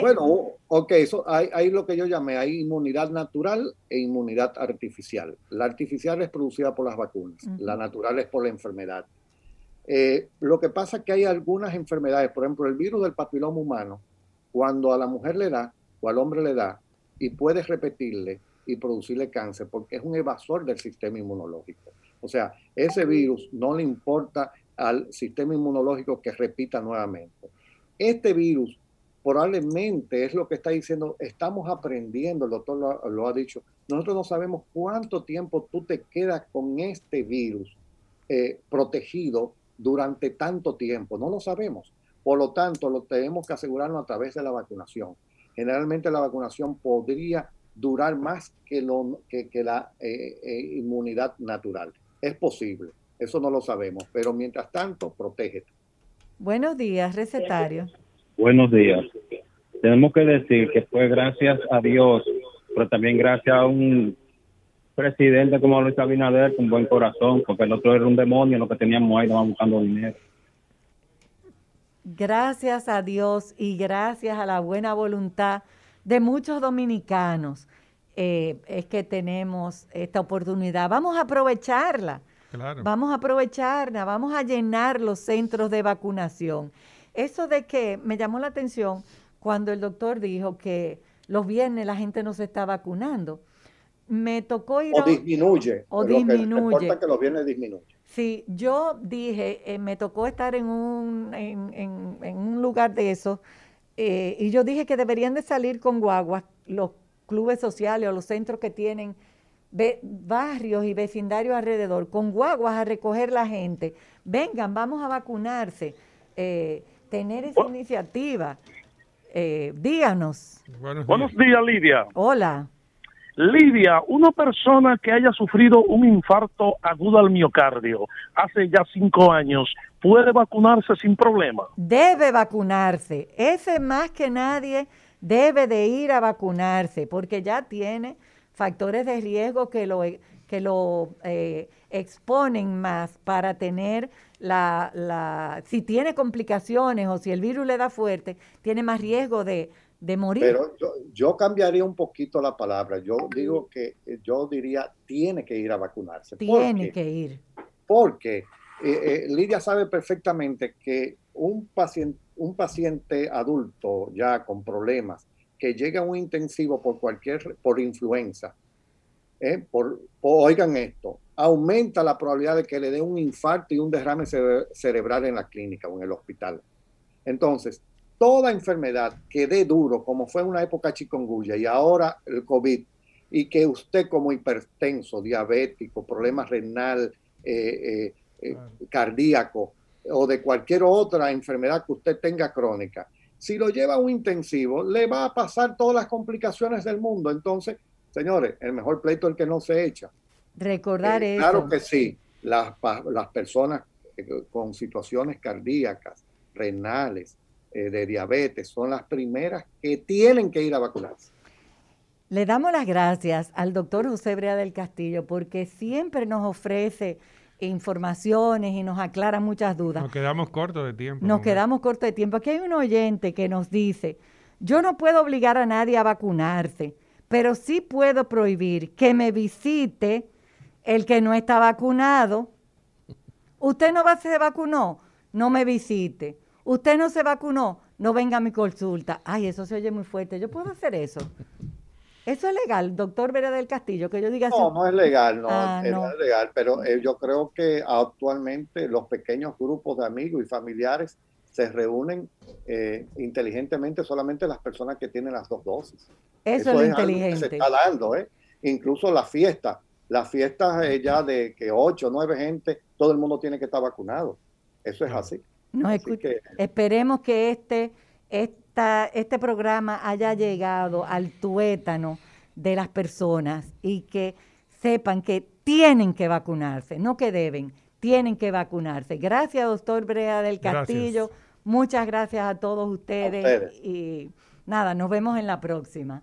Bueno, ok, eso, hay, lo que yo llamé, hay inmunidad natural e inmunidad artificial. La artificial es producida por las vacunas, la natural es por la enfermedad. Eh, lo que pasa es que hay algunas enfermedades, por ejemplo, el virus del papiloma humano, cuando a la mujer le da o al hombre le da, y puedes repetirle y producirle cáncer, porque es un evasor del sistema inmunológico. O sea, ese virus no le importa al sistema inmunológico que repita nuevamente. Este virus probablemente es lo que está diciendo, estamos aprendiendo, el doctor lo, ha dicho, nosotros no sabemos cuánto tiempo tú te quedas con este virus eh, protegido durante tanto tiempo, no lo sabemos. Por lo tanto, lo tenemos que asegurarnos a través de la vacunación. Generalmente la vacunación podría durar más que, lo, que, la eh, eh, inmunidad natural. Es posible, eso no lo sabemos, pero mientras tanto, protégete. Buenos días, recetario. Buenos días. Tenemos que decir que fue gracias a Dios, pero también gracias a un presidente como Luis Abinader con buen corazón, porque el otro era un demonio, lo que teníamos ahí, estaban buscando dinero. gracias a Dios y gracias a la buena voluntad de muchos dominicanos, eh, es que tenemos esta oportunidad. Vamos a aprovecharla. Vamos a aprovecharla, vamos a llenar los centros de vacunación. Eso de que me llamó la atención cuando el doctor dijo que los viernes la gente no se está vacunando. Me tocó ir o disminuye. O disminuye. Que, que los viernes disminuye. Sí, yo dije, eh, me tocó estar en un, en, un lugar de eso eh, y yo dije que deberían de salir con guaguas los clubes sociales o los centros que tienen barrios y vecindarios alrededor, con guaguas a recoger la gente. Vengan, vamos a vacunarse. Eh, tener esa iniciativa. Eh, díganos. Buenos días. Lidia. Hola. Lidia, una persona que haya sufrido un infarto agudo al miocardio hace ya cinco años, ¿puede vacunarse sin problema? Debe vacunarse. Ese más que nadie debe de ir a vacunarse porque ya tiene factores de riesgo que lo, que lo eh, exponen más para tener la, la, si tiene complicaciones o si el virus le da fuerte, tiene más riesgo de, morir. Pero yo, cambiaría un poquito la palabra. Yo digo que yo diría tiene que ir a vacunarse. Tiene que ir. Porque eh, eh, Lidia sabe perfectamente que un paciente, un paciente adulto ya con problemas que llega a un intensivo por cualquier, por influenza, eh, por, oigan esto, aumenta la probabilidad de que le dé un infarto y un derrame cerebral en la clínica o en el hospital. Entonces, toda enfermedad que dé duro, como fue en una época chikungunya y ahora el COVID, y que usted como hipertenso, diabético, problema renal, eh, eh, cardíaco o de cualquier otra enfermedad que usted tenga crónica, si lo lleva a un intensivo, le va a pasar todas las complicaciones del mundo. Entonces, señores, el mejor pleito es el que no se echa. Recordar eh, eso. Claro que sí, las, las personas eh, con situaciones cardíacas, renales, eh, de diabetes, son las primeras que tienen que ir a vacunarse. Le damos las gracias al doctor José Brea del Castillo porque siempre nos ofrece informaciones y nos aclara muchas dudas. Nos quedamos cortos de tiempo. Nos quedamos cortos de tiempo. Aquí hay un oyente que nos dice, yo no puedo obligar a nadie a vacunarse, pero sí puedo prohibir que me visite el que no está vacunado. Usted no va, se vacunó, no me visite. Usted no se vacunó, no venga a mi consulta. Ay, eso se oye muy fuerte. Yo puedo hacer eso. ¿Eso es legal, doctor Vera del Castillo? Que yo diga No, no es legal, no, ah, eh, no. es legal, pero eh, yo creo que actualmente los pequeños grupos de amigos y familiares se reúnen eh, inteligentemente solamente las personas que tienen las dos dosis. Eso, es, inteligente. se está dando, ¿eh? Incluso la fiesta, las fiestas ya de que ocho, nueve gente, todo el mundo tiene que estar vacunado. Eso es así. No, esperemos que este, este este programa haya llegado al tuétano de las personas y que sepan que tienen que vacunarse, no que deben, tienen que vacunarse. Gracias, doctor Brea del Castillo. Muchas gracias a todos ustedes, y nada, nos vemos en la próxima.